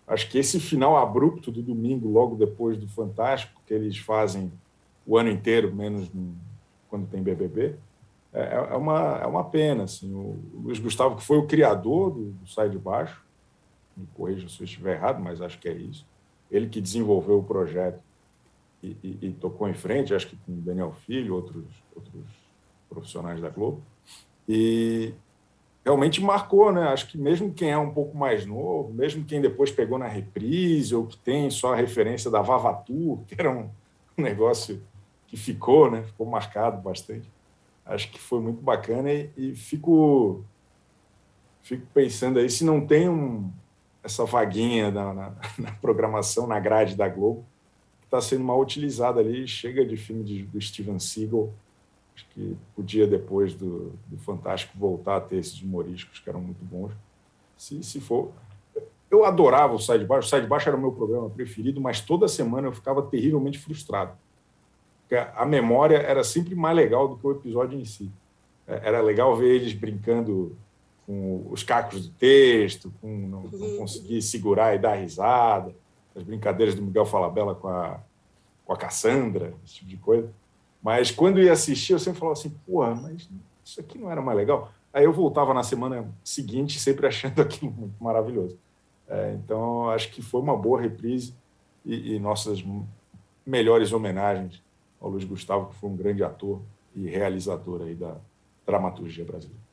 Acho que esse final abrupto do domingo, logo depois do Fantástico, que eles fazem o ano inteiro, menos quando tem BBB, é, é, é, uma, é uma pena. Assim. O Luiz Gustavo, que foi o criador do, do Sai de Baixo, me corrija se eu estiver errado, mas acho que é isso ele que desenvolveu o projeto e, e, e tocou em frente, acho que com Daniel Filho, outros, outros profissionais da Globo, e realmente marcou, né? Acho que mesmo quem é um pouco mais novo, mesmo quem depois pegou na reprise ou que tem só a referência da Vavatur, que era um negócio que ficou, né? Ficou marcado bastante. Acho que foi muito bacana e, e fico fico pensando aí se não tem um, essa vaguinha na, na, na, programação, na grade da Globo, que está sendo mal utilizada ali. Chega de filme de, do Steven Seagal. Acho que podia, depois do, do Fantástico, voltar a ter esses humorísticos que eram muito bons. Se, se for. Eu adorava o Sai de Baixo. O Sai de Baixo era o meu programa preferido, mas toda semana eu ficava terrivelmente frustrado. a memória era sempre mais legal do que o episódio em si. É, era legal ver eles brincando com os cacos do texto, com não, não uhum. conseguir segurar e dar risada, as brincadeiras do Miguel Falabella com a, com a Cassandra, esse tipo de coisa. Mas quando ia assistir, eu sempre falava assim, porra, mas isso aqui não era mais legal? Aí eu voltava na semana seguinte sempre achando aquilo muito maravilhoso. É, então, acho que foi uma boa reprise e, e nossas melhores homenagens ao Luiz Gustavo, que foi um grande ator e realizador aí da dramaturgia brasileira.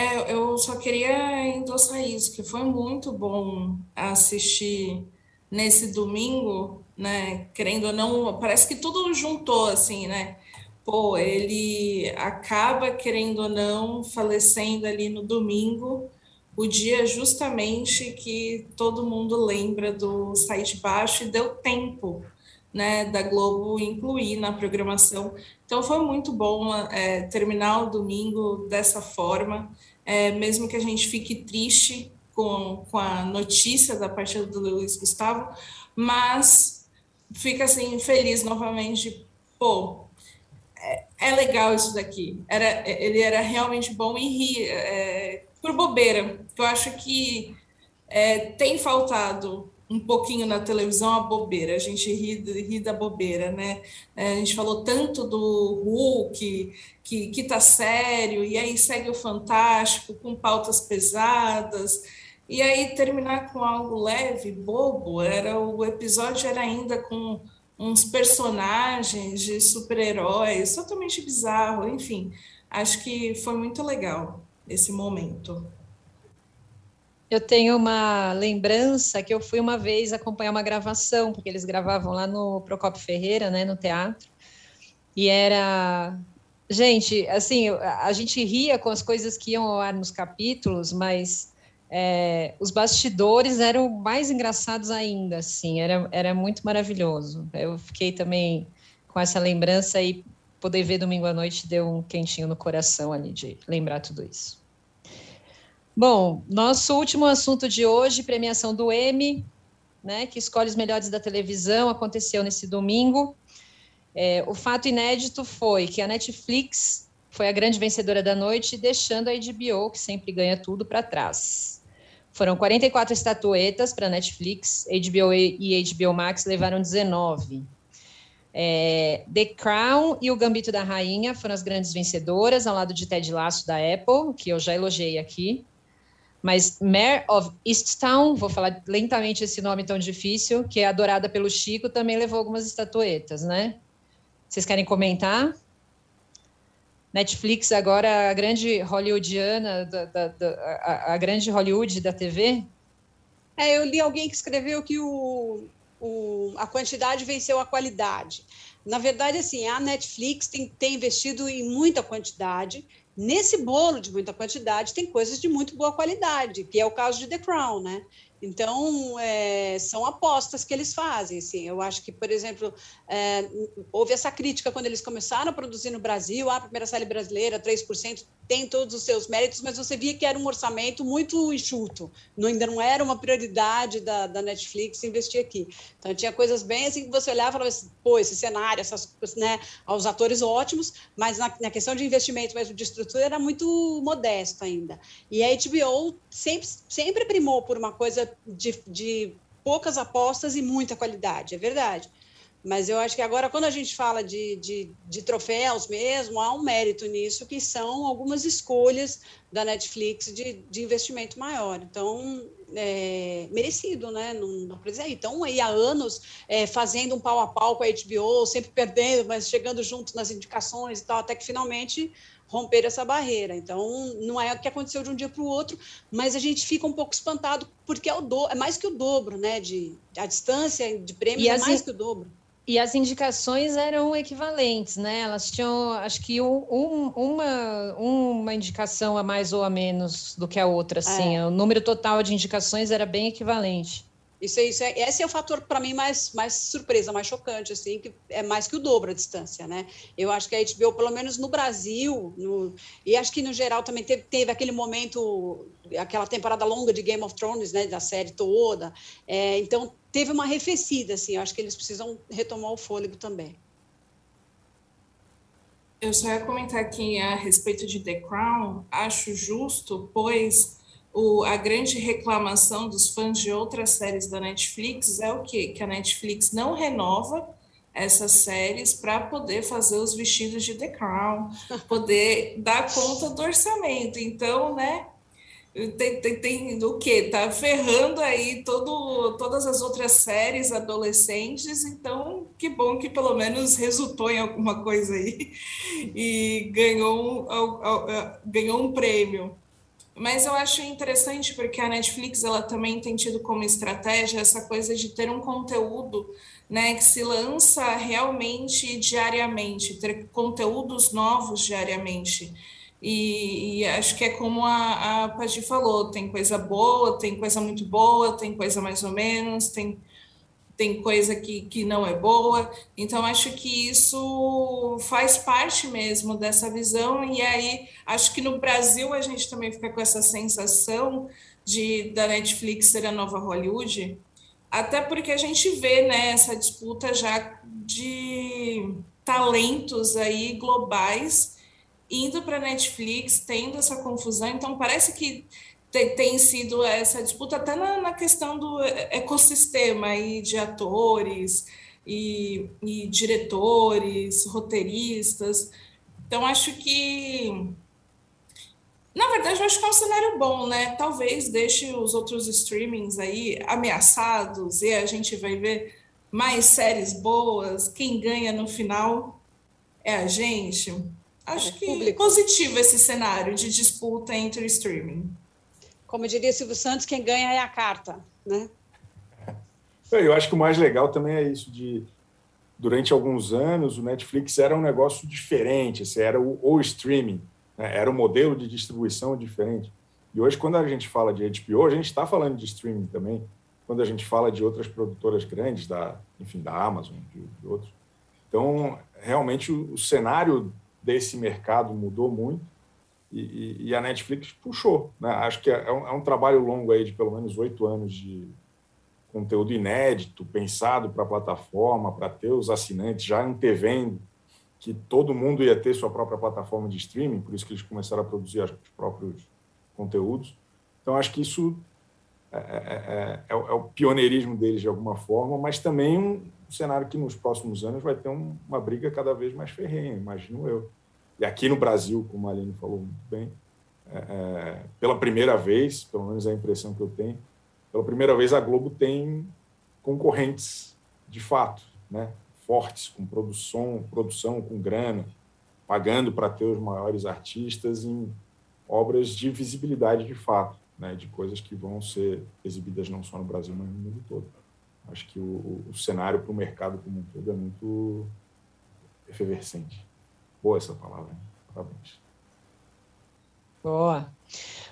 É, eu só queria endossar isso, que foi muito bom assistir nesse domingo, né? Querendo ou não, parece que tudo juntou assim, né? Pô, ele acaba, querendo ou não, falecendo ali no domingo, o dia justamente que todo mundo lembra do Sai de Baixo e deu tempo né, da Globo incluir na programação. Então foi muito bom é, terminar o domingo dessa forma, é, mesmo que a gente fique triste com, com a notícia da partida do Luiz Gustavo, mas fica assim feliz novamente, pô, é, é legal isso daqui. Era, ele era realmente bom e ri é, por bobeira. Eu acho que é, tem faltado um pouquinho na televisão a bobeira, a gente ri, ri da bobeira, né? É, a gente falou tanto do Hulk, que, que tá sério, e aí segue o Fantástico com pautas pesadas, e aí terminar com algo leve, bobo, era o episódio era ainda com uns personagens de super-heróis, totalmente bizarro, enfim, acho que foi muito legal esse momento. Eu tenho uma lembrança que eu fui uma vez acompanhar uma gravação, porque eles gravavam lá no Procopio Ferreira, né, no teatro. E era. Gente, assim, a gente ria com as coisas que iam ao ar nos capítulos, mas é, os bastidores eram mais engraçados ainda, assim, era, era muito maravilhoso. Eu fiquei também com essa lembrança e poder ver domingo à noite deu um quentinho no coração ali de lembrar tudo isso. Bom, nosso último assunto de hoje, premiação do Emmy, né, que escolhe os melhores da televisão, aconteceu nesse domingo. É, o fato inédito foi que a Netflix foi a grande vencedora da noite, deixando a HBO, que sempre ganha tudo, para trás. Foram 44 estatuetas para a Netflix, HBO e HBO Max levaram 19. É, The Crown e o Gambito da Rainha foram as grandes vencedoras, ao lado de Ted Lasso da Apple, que eu já elogiei aqui. Mas Mare of Easttown, vou falar lentamente esse nome tão difícil, que é adorada pelo Chico, também levou algumas estatuetas, né? Vocês querem comentar? Netflix agora a grande hollywoodiana, da, da, da a, a, grande Hollywood da TV? É, eu li alguém que escreveu que o, o, a quantidade venceu a qualidade. Na verdade, assim, a Netflix tem, tem investido em muita quantidade, Nesse bolo de muita quantidade, tem coisas de muito boa qualidade, que é o caso de The Crown, né? Então, é, são apostas que eles fazem. Assim. Eu acho que, por exemplo, é, houve essa crítica quando eles começaram a produzir no Brasil, ah, a primeira série brasileira, 3%, tem todos os seus méritos, mas você via que era um orçamento muito enxuto, não, ainda não era uma prioridade da, da Netflix investir aqui. Então, tinha coisas bem assim que você olhava e falava assim, pô, esse cenário, essas, né, os atores ótimos, mas na, na questão de investimento mesmo, de estrutura, era muito modesto ainda. E a HBO sempre, sempre primou por uma coisa de, de poucas apostas e muita qualidade, é verdade. Mas eu acho que agora, quando a gente fala de, de, de, troféus mesmo, há um mérito nisso, que são algumas escolhas da Netflix de, de investimento maior. Então, é, merecido, né? Não dá para dizer. Então, aí há anos é, fazendo um pau a pau com a HBO, sempre perdendo, mas chegando junto nas indicações e tal, até que finalmente romper essa barreira. Então, não é o que aconteceu de um dia para o outro, mas a gente fica um pouco espantado, porque é, o do, é mais que o dobro, né? De, a distância de prêmios é mais que o dobro. E as indicações eram equivalentes, né? Elas tinham, acho que um, um, uma, uma indicação a mais ou a menos do que a outra, assim. É. O número total de indicações era bem equivalente. Isso, é, isso é, esse é o fator para mim mais, mais surpresa, mais chocante, assim, que é mais que o dobro a distância, né? Eu acho que a HBO, pelo menos no Brasil, no, e acho que no geral também teve, teve aquele momento, aquela temporada longa de Game of Thrones, né, da série toda. É, então teve uma arrefecida, assim, eu acho que eles precisam retomar o fôlego também. Eu só ia comentar aqui a respeito de The Crown, acho justo, pois o, a grande reclamação dos fãs de outras séries da Netflix é o quê? Que a Netflix não renova essas séries para poder fazer os vestidos de The Crown, poder dar conta do orçamento. Então, né, tem, tem, tem o quê? Tá ferrando aí todo, todas as outras séries adolescentes, então que bom que pelo menos resultou em alguma coisa aí e ganhou ganhou um prêmio. Mas eu acho interessante porque a Netflix ela também tem tido como estratégia essa coisa de ter um conteúdo né, que se lança realmente diariamente, ter conteúdos novos diariamente. E, e, acho que é como a, a Padi falou: tem coisa boa, tem coisa muito boa, tem coisa mais ou menos, tem, tem coisa que, que não é boa. Então, acho que isso faz parte mesmo dessa visão. E aí, acho que no Brasil a gente também fica com essa sensação de da Netflix ser a nova Hollywood, até porque a gente vê né, essa disputa já de talentos aí globais indo para Netflix, tendo essa confusão. Então, parece que tem sido essa disputa até na, na questão do ecossistema aí de atores e, e diretores, roteiristas. Então, acho que na verdade, eu acho que é um cenário bom, né? Talvez deixe os outros streamings aí ameaçados e a gente vai ver mais séries boas. Quem ganha no final é a gente. Acho que é positivo esse cenário de disputa entre o streaming. Como diria Silvio Santos, quem ganha é a carta, né? Eu acho que o mais legal também é isso de durante alguns anos o Netflix era um negócio diferente, assim, era o, o streaming, né? era um modelo de distribuição diferente. E hoje, quando a gente fala de HBO, a gente está falando de streaming também. Quando a gente fala de outras produtoras grandes, da, enfim, da Amazon, de, de outros. Então, realmente, o, o cenário desse mercado mudou muito e, e, a Netflix puxou. Né? Acho que é um, é um, trabalho longo aí de pelo menos oito anos de conteúdo inédito, pensado para a plataforma, para ter os assinantes já antevendo que todo mundo ia ter sua própria plataforma de streaming, por isso que eles começaram a produzir os próprios conteúdos. Então, acho que isso é, é, é, é, é o pioneirismo deles de alguma forma, mas também um, um cenário que nos próximos anos vai ter um, uma briga cada vez mais ferrenha, imagino eu. E aqui no Brasil, como a Aline falou muito bem, é, é, pela primeira vez, pelo menos é a impressão que eu tenho, pela primeira vez a Globo tem concorrentes de fato, né? fortes, com produção, produção com grana, pagando para ter os maiores artistas em obras de visibilidade de fato, né? de coisas que vão ser exibidas não só no Brasil, mas no mundo todo. Acho que o, o cenário para o mercado como um todo é muito efervescente. Boa essa palavra, hein? parabéns. Boa.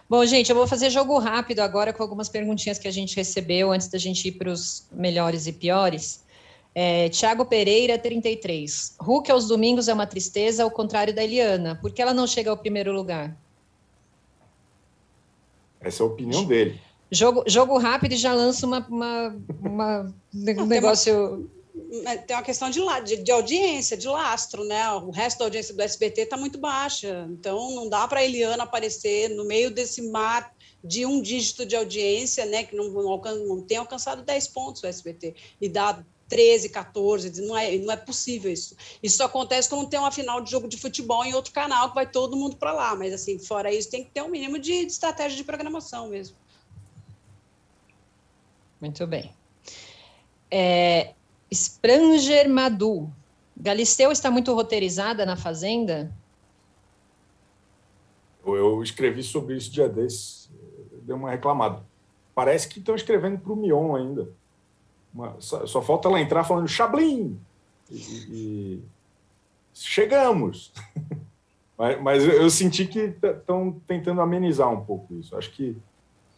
Bom, gente, eu vou fazer jogo rápido agora com algumas perguntinhas que a gente recebeu antes da gente ir para os melhores e piores. É, Tiago Pereira, 33. Hulk aos domingos é uma tristeza, ao contrário da Eliana. Por que ela não chega ao primeiro lugar? Essa é a opinião dele. Jogo, jogo rápido e já lança uma, uma, uma um negócio. Tem uma questão de, de, de, audiência, de lastro, né? O resto da audiência do SBT está muito baixa. Então, não dá para a Eliana aparecer no meio desse mar de um dígito de audiência, né? Que não, não, não tem alcançado 10 pontos o SBT. E dá 13, 14, não é, não é possível isso. Isso acontece quando tem uma final de jogo de futebol em outro canal, que vai todo mundo para lá, mas assim, fora isso, tem que ter um mínimo de, de estratégia de programação mesmo. Muito bem. É, Spranger Madu. Galisteu está muito roteirizada na Fazenda? Eu escrevi sobre isso dia desses, deu uma reclamada. Parece que estão escrevendo para o Mion ainda. Uma, só, só, falta ela entrar falando Chablin! E, e, chegamos! mas, mas eu senti que estão tentando amenizar um pouco isso. Acho que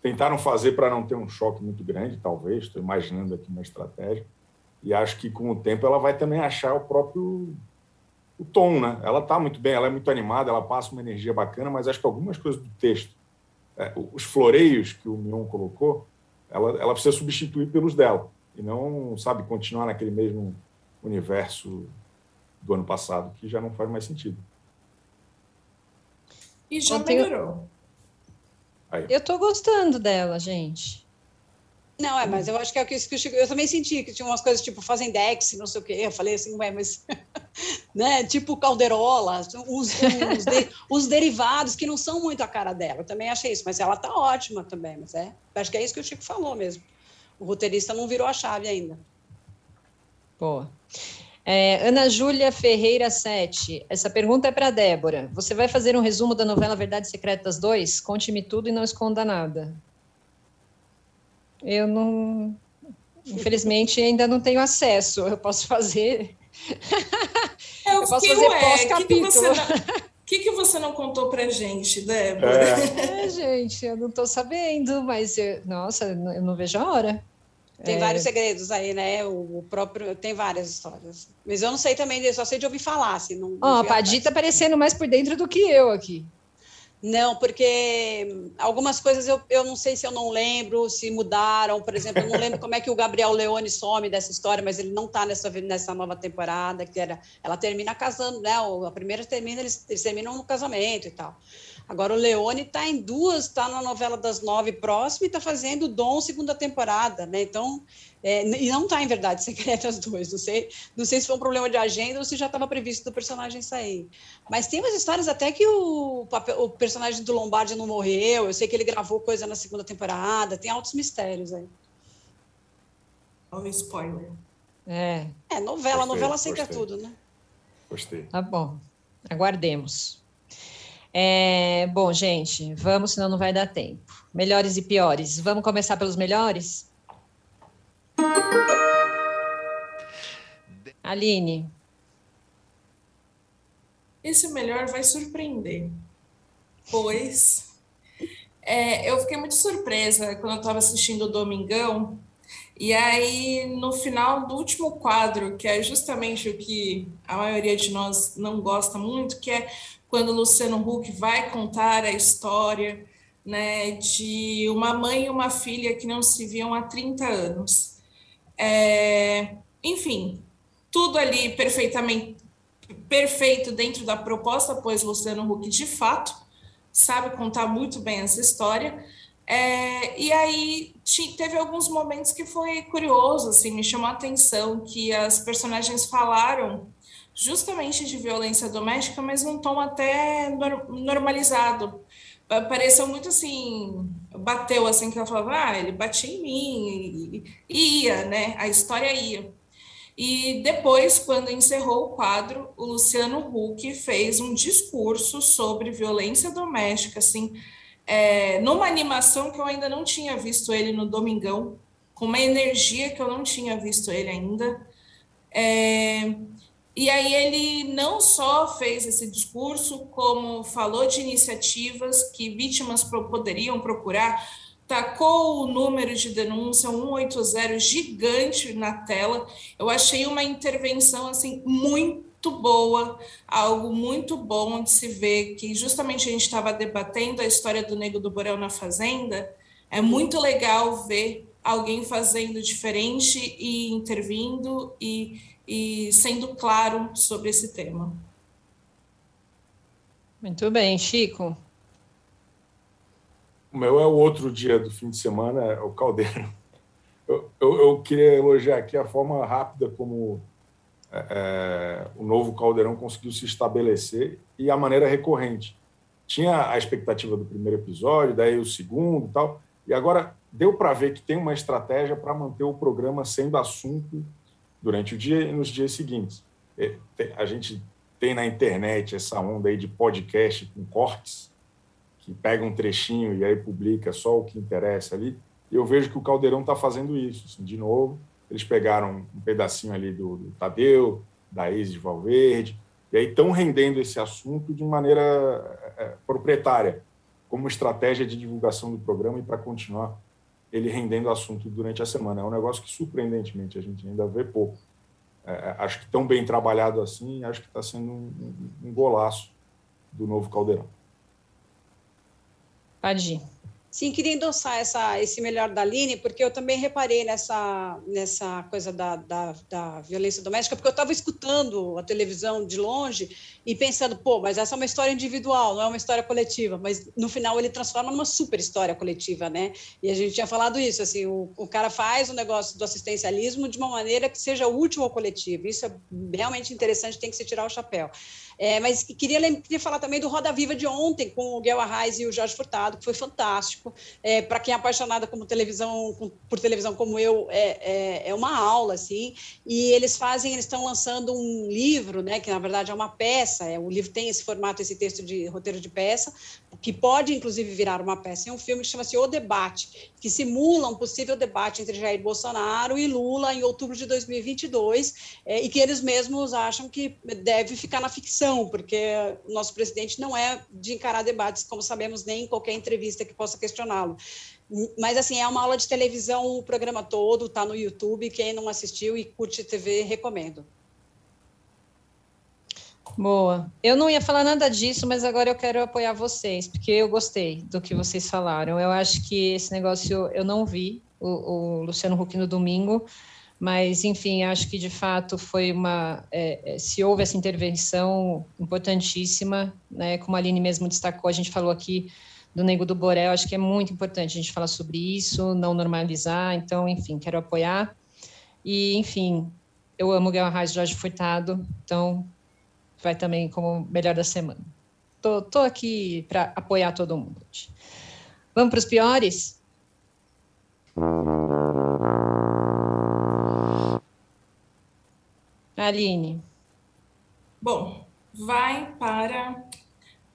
tentaram fazer para não ter um choque muito grande, talvez, estou imaginando aqui uma estratégia, e acho que com o tempo ela vai também achar o próprio o tom, né? Ela está muito bem, ela é muito animada, ela passa uma energia bacana, mas acho que algumas coisas do texto, é, os floreios que o Mion colocou, ela, ela precisa substituir pelos dela. e não, sabe, continuar naquele mesmo universo do ano passado, que já não faz mais sentido. E já melhorou. Aí. Eu estou gostando dela, gente. Não, é, mas eu acho que é o que eu, eu também senti que tinha umas coisas tipo Fazendex, não sei o quê. Eu falei assim, ué, mas. né? Tipo Calderola, os, os, de, os, derivados que não são muito a cara dela. Eu também achei isso, mas ela tá ótima também. Mas é, acho que é isso que o Chico falou mesmo. O roteirista não virou a chave ainda. Boa. É, Ana Júlia Ferreira 7. Essa pergunta é para Débora. Você vai fazer um resumo da novela Verdades Secretas 2? Conte-me tudo e não esconda nada. Eu não. Infelizmente, ainda não tenho acesso. Eu posso fazer. Eu, eu posso fazer pós-capítulo. O que, que você não contou para gente, Débora? É, é gente, eu não estou sabendo, mas eu, nossa, eu não vejo a hora. Tem é... vários segredos aí, né? O, próprio tem várias histórias. Mas eu não sei também, só sei de ouvir falar. Assim, não, oh, a Padir tá parecendo mais por dentro do que eu aqui. Não, porque algumas coisas eu, eu não sei se eu não lembro, se mudaram. Por exemplo, eu não lembro como é que o Gabriel Leone some dessa história, mas ele não está nessa, nessa nova temporada, que era. Ela termina casando, né? A primeira termina, eles, eles terminam no casamento e tal. Agora o Leone está em duas, está na novela das nove próxima e está fazendo Dom segunda temporada, né? Então, é, e não está em Verdade Secreta as duas. Não sei, não sei se foi um problema de agenda ou se já estava previsto do personagem sair. Mas tem umas histórias até que o, papel, o personagem do Lombardi não morreu. Eu sei que ele gravou coisa na segunda temporada. Tem altos mistérios aí. Olha o spoiler. É. É, novela, gostei, novela sempre é tudo, né? Gostei. Tá bom. Aguardemos. É, bom, gente, vamos, senão não vai dar tempo. Melhores e piores. Vamos começar pelos melhores? Aline. Esse melhor vai surpreender, pois é, eu fiquei muito surpresa quando eu estava assistindo o Domingão, e aí no final do último quadro, que é justamente o que a maioria de nós não gosta muito, que é quando Luciano Huck vai contar a história né, de uma mãe e uma filha que não se viam há 30 anos. É, enfim, tudo ali perfeitamente perfeito dentro da proposta, pois Luciano Huck de fato sabe contar muito bem essa história. É, e aí teve alguns momentos que foi curioso, assim, me chamou a atenção que as personagens falaram justamente de violência doméstica, mas num tom até normalizado. Pareceu muito assim, bateu assim, que ela falava, ah, ele batia em mim, e ia, né? A história ia. E depois, quando encerrou o quadro, o Luciano Huck fez um discurso sobre violência doméstica, assim, é, numa animação que eu ainda não tinha visto ele no Domingão, com uma energia que eu não tinha visto ele ainda. É, e aí ele não só fez esse discurso, como falou de iniciativas que vítimas poderiam procurar, tacou o número de denúncia 180 gigante na tela. Eu achei uma intervenção assim muito boa, algo muito bom de se ver que justamente a gente estava debatendo a história do Nego do Borel na Fazenda. É muito legal ver alguém fazendo diferente e intervindo e e sendo claro sobre esse tema. Muito bem, Chico. O meu é o outro dia do fim de semana, é o Caldeiro. Eu, eu, eu queria elogiar aqui a forma rápida como é, é, o novo Caldeirão conseguiu se estabelecer e a maneira recorrente. Tinha a expectativa do primeiro episódio, daí o segundo e tal, e agora deu para ver que tem uma estratégia para manter o programa sendo assunto durante o dia e nos dias seguintes. É, a gente tem na internet essa onda aí de podcast com cortes, que pega um trechinho e aí publica só o que interessa ali. E eu vejo que o Caldeirão está fazendo isso. Assim, de novo, eles pegaram um pedacinho ali do, do Tadeu, da Isis de Valverde, e aí estão rendendo esse assunto de maneira é, proprietária, como estratégia de divulgação do programa e para continuar ele rendendo assunto durante a semana. É um negócio que, surpreendentemente, a gente ainda vê pouco. É, é acho que tão bem trabalhado assim, acho que está sendo um, um, golaço do novo Caldeirão. Pode ir. Sim, queria endossar essa, esse melhor da Aline, porque eu também reparei nessa, nessa coisa da, da, da violência doméstica, porque eu estava escutando a televisão de longe e pensando, pô, mas essa é uma história individual, não é uma história coletiva, mas no final ele transforma numa super história coletiva, né? E a gente tinha falado isso, assim, o, o cara faz o negócio do assistencialismo de uma maneira que seja útil ao coletivo, isso é realmente interessante, tem que se tirar o chapéu. É, mas queria, queria falar também do Roda Viva de ontem, com o Guel Arraes e o Jorge Furtado, que foi fantástico. É, Para quem é apaixonada como televisão, por televisão como eu, é, é, é, uma aula, assim. E eles fazem, eles estão lançando um livro, né, que na verdade é uma peça. É, o livro tem esse formato, esse texto de roteiro de peça, que pode, inclusive, virar uma peça. É um filme que chama-se O Debate, que simula um possível debate entre Jair Bolsonaro e Lula em outubro de 2022, é, e que eles mesmos acham que deve ficar na ficção porque o nosso presidente não é de encarar debates, como sabemos, nem em qualquer entrevista que possa questioná-lo. Mas, assim, é uma aula de televisão, o programa todo está no YouTube. Quem não assistiu e curte TV, recomendo. Boa. Eu não ia falar nada disso, mas agora eu quero apoiar vocês, porque eu gostei do que vocês falaram. Eu acho que esse negócio eu não vi, o, o Luciano Huck no domingo, mas, enfim, acho que de fato foi uma. É, é, se houve essa intervenção importantíssima, né, como a Aline mesmo destacou, a gente falou aqui do Nego do Borel, acho que é muito importante a gente falar sobre isso, não normalizar, então, enfim, quero apoiar. E, enfim, eu amo o Guel Arraes Jorge Furtado, então vai também como melhor da semana. Tô, tô aqui para apoiar todo mundo. Vamos para os piores? Aline. Bom, vai para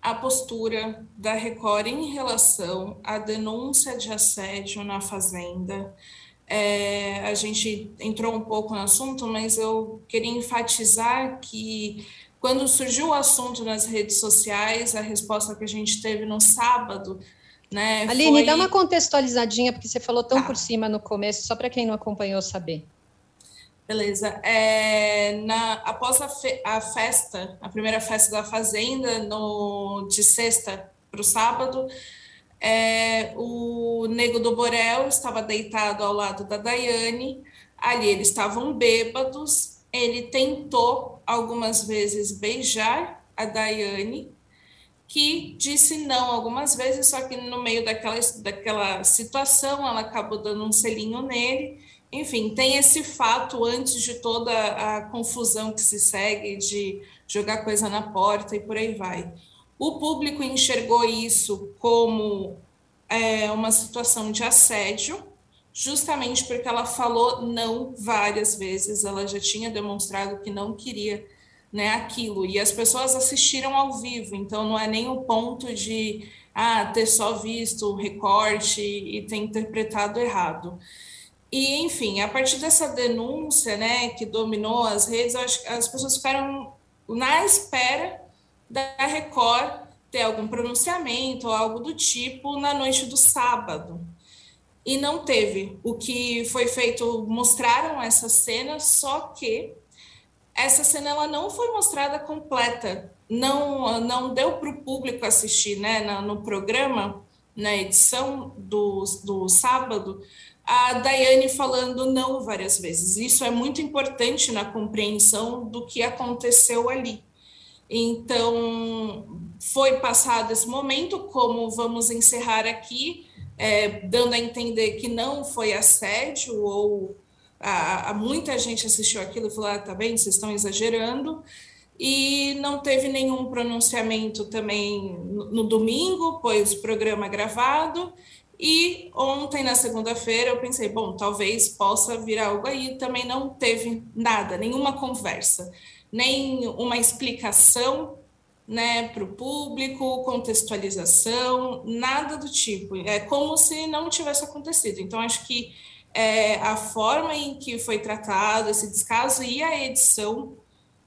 a postura da Record em relação à denúncia de assédio na Fazenda. É, a gente entrou um pouco no assunto, mas eu queria enfatizar que quando surgiu o assunto nas redes sociais, a resposta que a gente teve no sábado, né? Aline, foi... dá uma contextualizadinha, porque você falou tão tá. por cima no começo, só para quem não acompanhou saber. Beleza. É, na, após a, fe, a, festa, a primeira festa da Fazenda, no, de sexta para o sábado, é, o Nego do Borel estava deitado ao lado da Daiane, ali eles estavam bêbados, ele tentou algumas vezes beijar a Daiane, que disse não algumas vezes, só que no meio daquela, daquela situação ela acabou dando um selinho nele, enfim, tem esse fato antes de toda a confusão que se segue de jogar coisa na porta e por aí vai. O público enxergou isso como é, uma situação de assédio, justamente porque ela falou não várias vezes, ela já tinha demonstrado que não queria né, aquilo, e as pessoas assistiram ao vivo, então não é nem o ponto de ah, ter só visto o recorte e ter interpretado errado. E, enfim, a partir dessa denúncia, né, que dominou as redes, as pessoas ficaram na espera da Record ter algum pronunciamento ou algo do tipo na noite do sábado. E não teve. O que foi feito, mostraram essa cena, só que essa cena ela não foi mostrada completa, não, não deu para o público assistir né, no, no programa, na edição do, do sábado, a Daiane falando não várias vezes. Isso é muito importante na compreensão do que aconteceu ali. Então, foi passado esse momento, como vamos encerrar aqui, é, dando a entender que não foi assédio, ou a, a muita gente assistiu aquilo e falou: ah, tá bem, vocês estão exagerando. E não teve nenhum pronunciamento também no, no domingo, pois o programa é gravado, e ontem, na segunda-feira, eu pensei, bom, talvez possa vir algo aí. Também não teve nada, nenhuma conversa, nem uma explicação né, para o público, contextualização, nada do tipo. É como se não tivesse acontecido. Então, acho que é, a forma em que foi tratado esse descaso e a edição,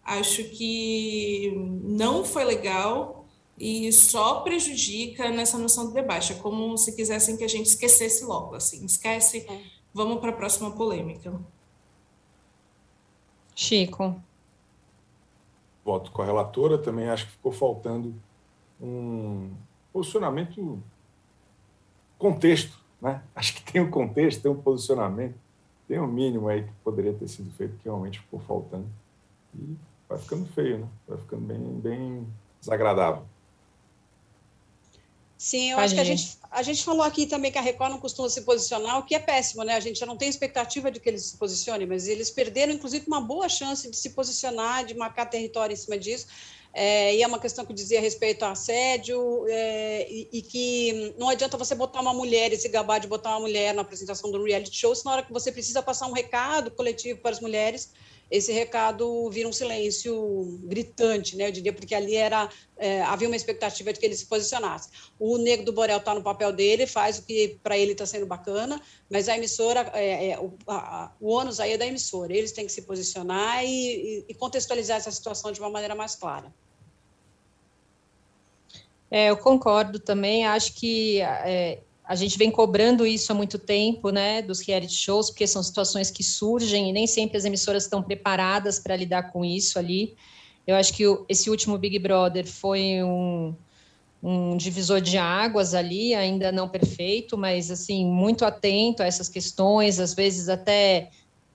acho que não foi legal e só prejudica nessa noção do debate. É como se quisessem que a gente esquecesse logo, assim, esquece, é. vamos para a próxima polêmica. Chico. Voto com a relatora, também acho que ficou faltando um posicionamento contexto, né? Acho que tem um contexto, tem um posicionamento, tem um mínimo aí que poderia ter sido feito que realmente ficou faltando. E vai ficando feio, né? Vai ficando bem, bem desagradável. Sim, eu acho que a gente, a gente falou aqui também que a Record não costuma se posicionar, o que é péssimo, né? A gente já não tem expectativa de que eles se posicionem, mas eles perderam, inclusive, uma boa chance de se posicionar, de marcar território em cima disso. É, e é uma questão que dizia respeito a assédio, é, e, e, que não adianta você botar uma mulher e se gabar de botar uma mulher na apresentação do reality show, se na hora que você precisa passar um recado coletivo para as mulheres, esse recado vira um silêncio gritante, né? Eu diria, porque ali era é, havia uma expectativa de que ele se posicionasse. O Negro do Borel está no papel dele, faz o que para ele está sendo bacana, mas a emissora, é, é, o, a, o ônus aí é da emissora. Eles têm que se posicionar e, e contextualizar essa situação de uma maneira mais clara. É, eu concordo também. Acho que é, a gente vem cobrando isso há muito tempo, né, dos reality shows, porque são situações que surgem e nem sempre as emissoras estão preparadas para lidar com isso ali. Eu acho que esse último Big Brother foi um, um divisor de águas ali, ainda não perfeito, mas assim muito atento a essas questões, às vezes até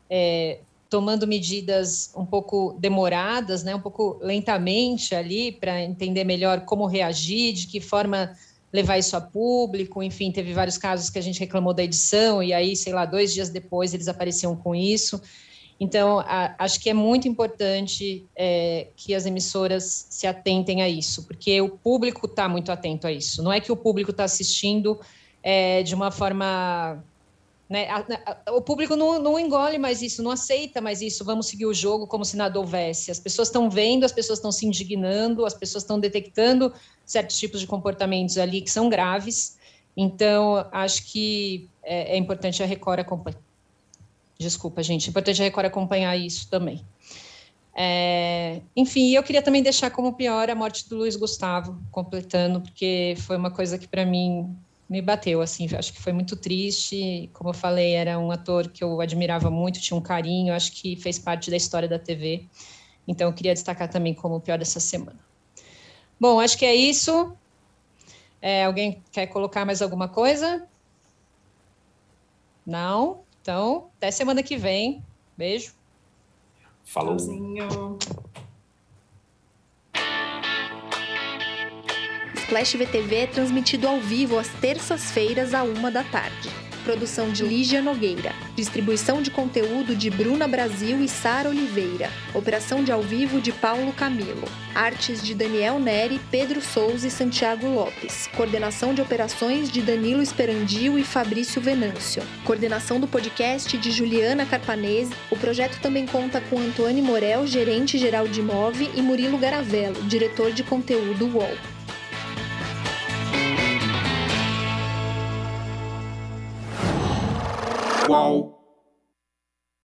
é, tomando medidas um pouco demoradas, né, um pouco lentamente ali para entender melhor como reagir, de que forma levar isso a público, enfim, teve vários casos que a gente reclamou da edição e aí, sei lá, dois dias depois eles apareciam com isso. Então, a, acho que é muito importante é, que as emissoras se atentem a isso, porque o público está muito atento a isso. Não é que o público está assistindo é, de uma forma né? A, o público não, não engole mais isso, não aceita mais isso. Vamos seguir o jogo como se nada houvesse. As pessoas estão vendo, as pessoas estão se indignando, as pessoas estão detectando certos tipos de comportamentos ali que são graves. Então, acho que é, é importante a Record acompanhar. Desculpa, gente. É importante a Record acompanhar isso também. É, enfim, eu queria também deixar como pior a morte do Luiz Gustavo, completando, porque foi uma coisa que para mim me bateu, assim, acho que foi muito triste. Como eu falei, era um ator que eu admirava muito, tinha um carinho, acho que fez parte da história da TV. Então, eu queria destacar também como o pior dessa semana. Bom, acho que é isso. É, alguém quer colocar mais alguma coisa? Não? Então, até semana que vem. Beijo. Falou. Tchauzinho. Flash VTV é transmitido ao vivo às terças-feiras à uma da tarde. Produção de Lígia Nogueira. Distribuição de conteúdo de Bruna Brasil e Sara Oliveira. Operação de ao vivo de Paulo Camilo. Artes de Daniel Neri, Pedro Souza e Santiago Lopes. Coordenação de operações de Danilo Esperandio e Fabrício Venâncio. Coordenação do podcast de Juliana Carpanese. O projeto também conta com Antônio Morel, gerente geral de Move, e Murilo Garavello, diretor de conteúdo UOL. Qual?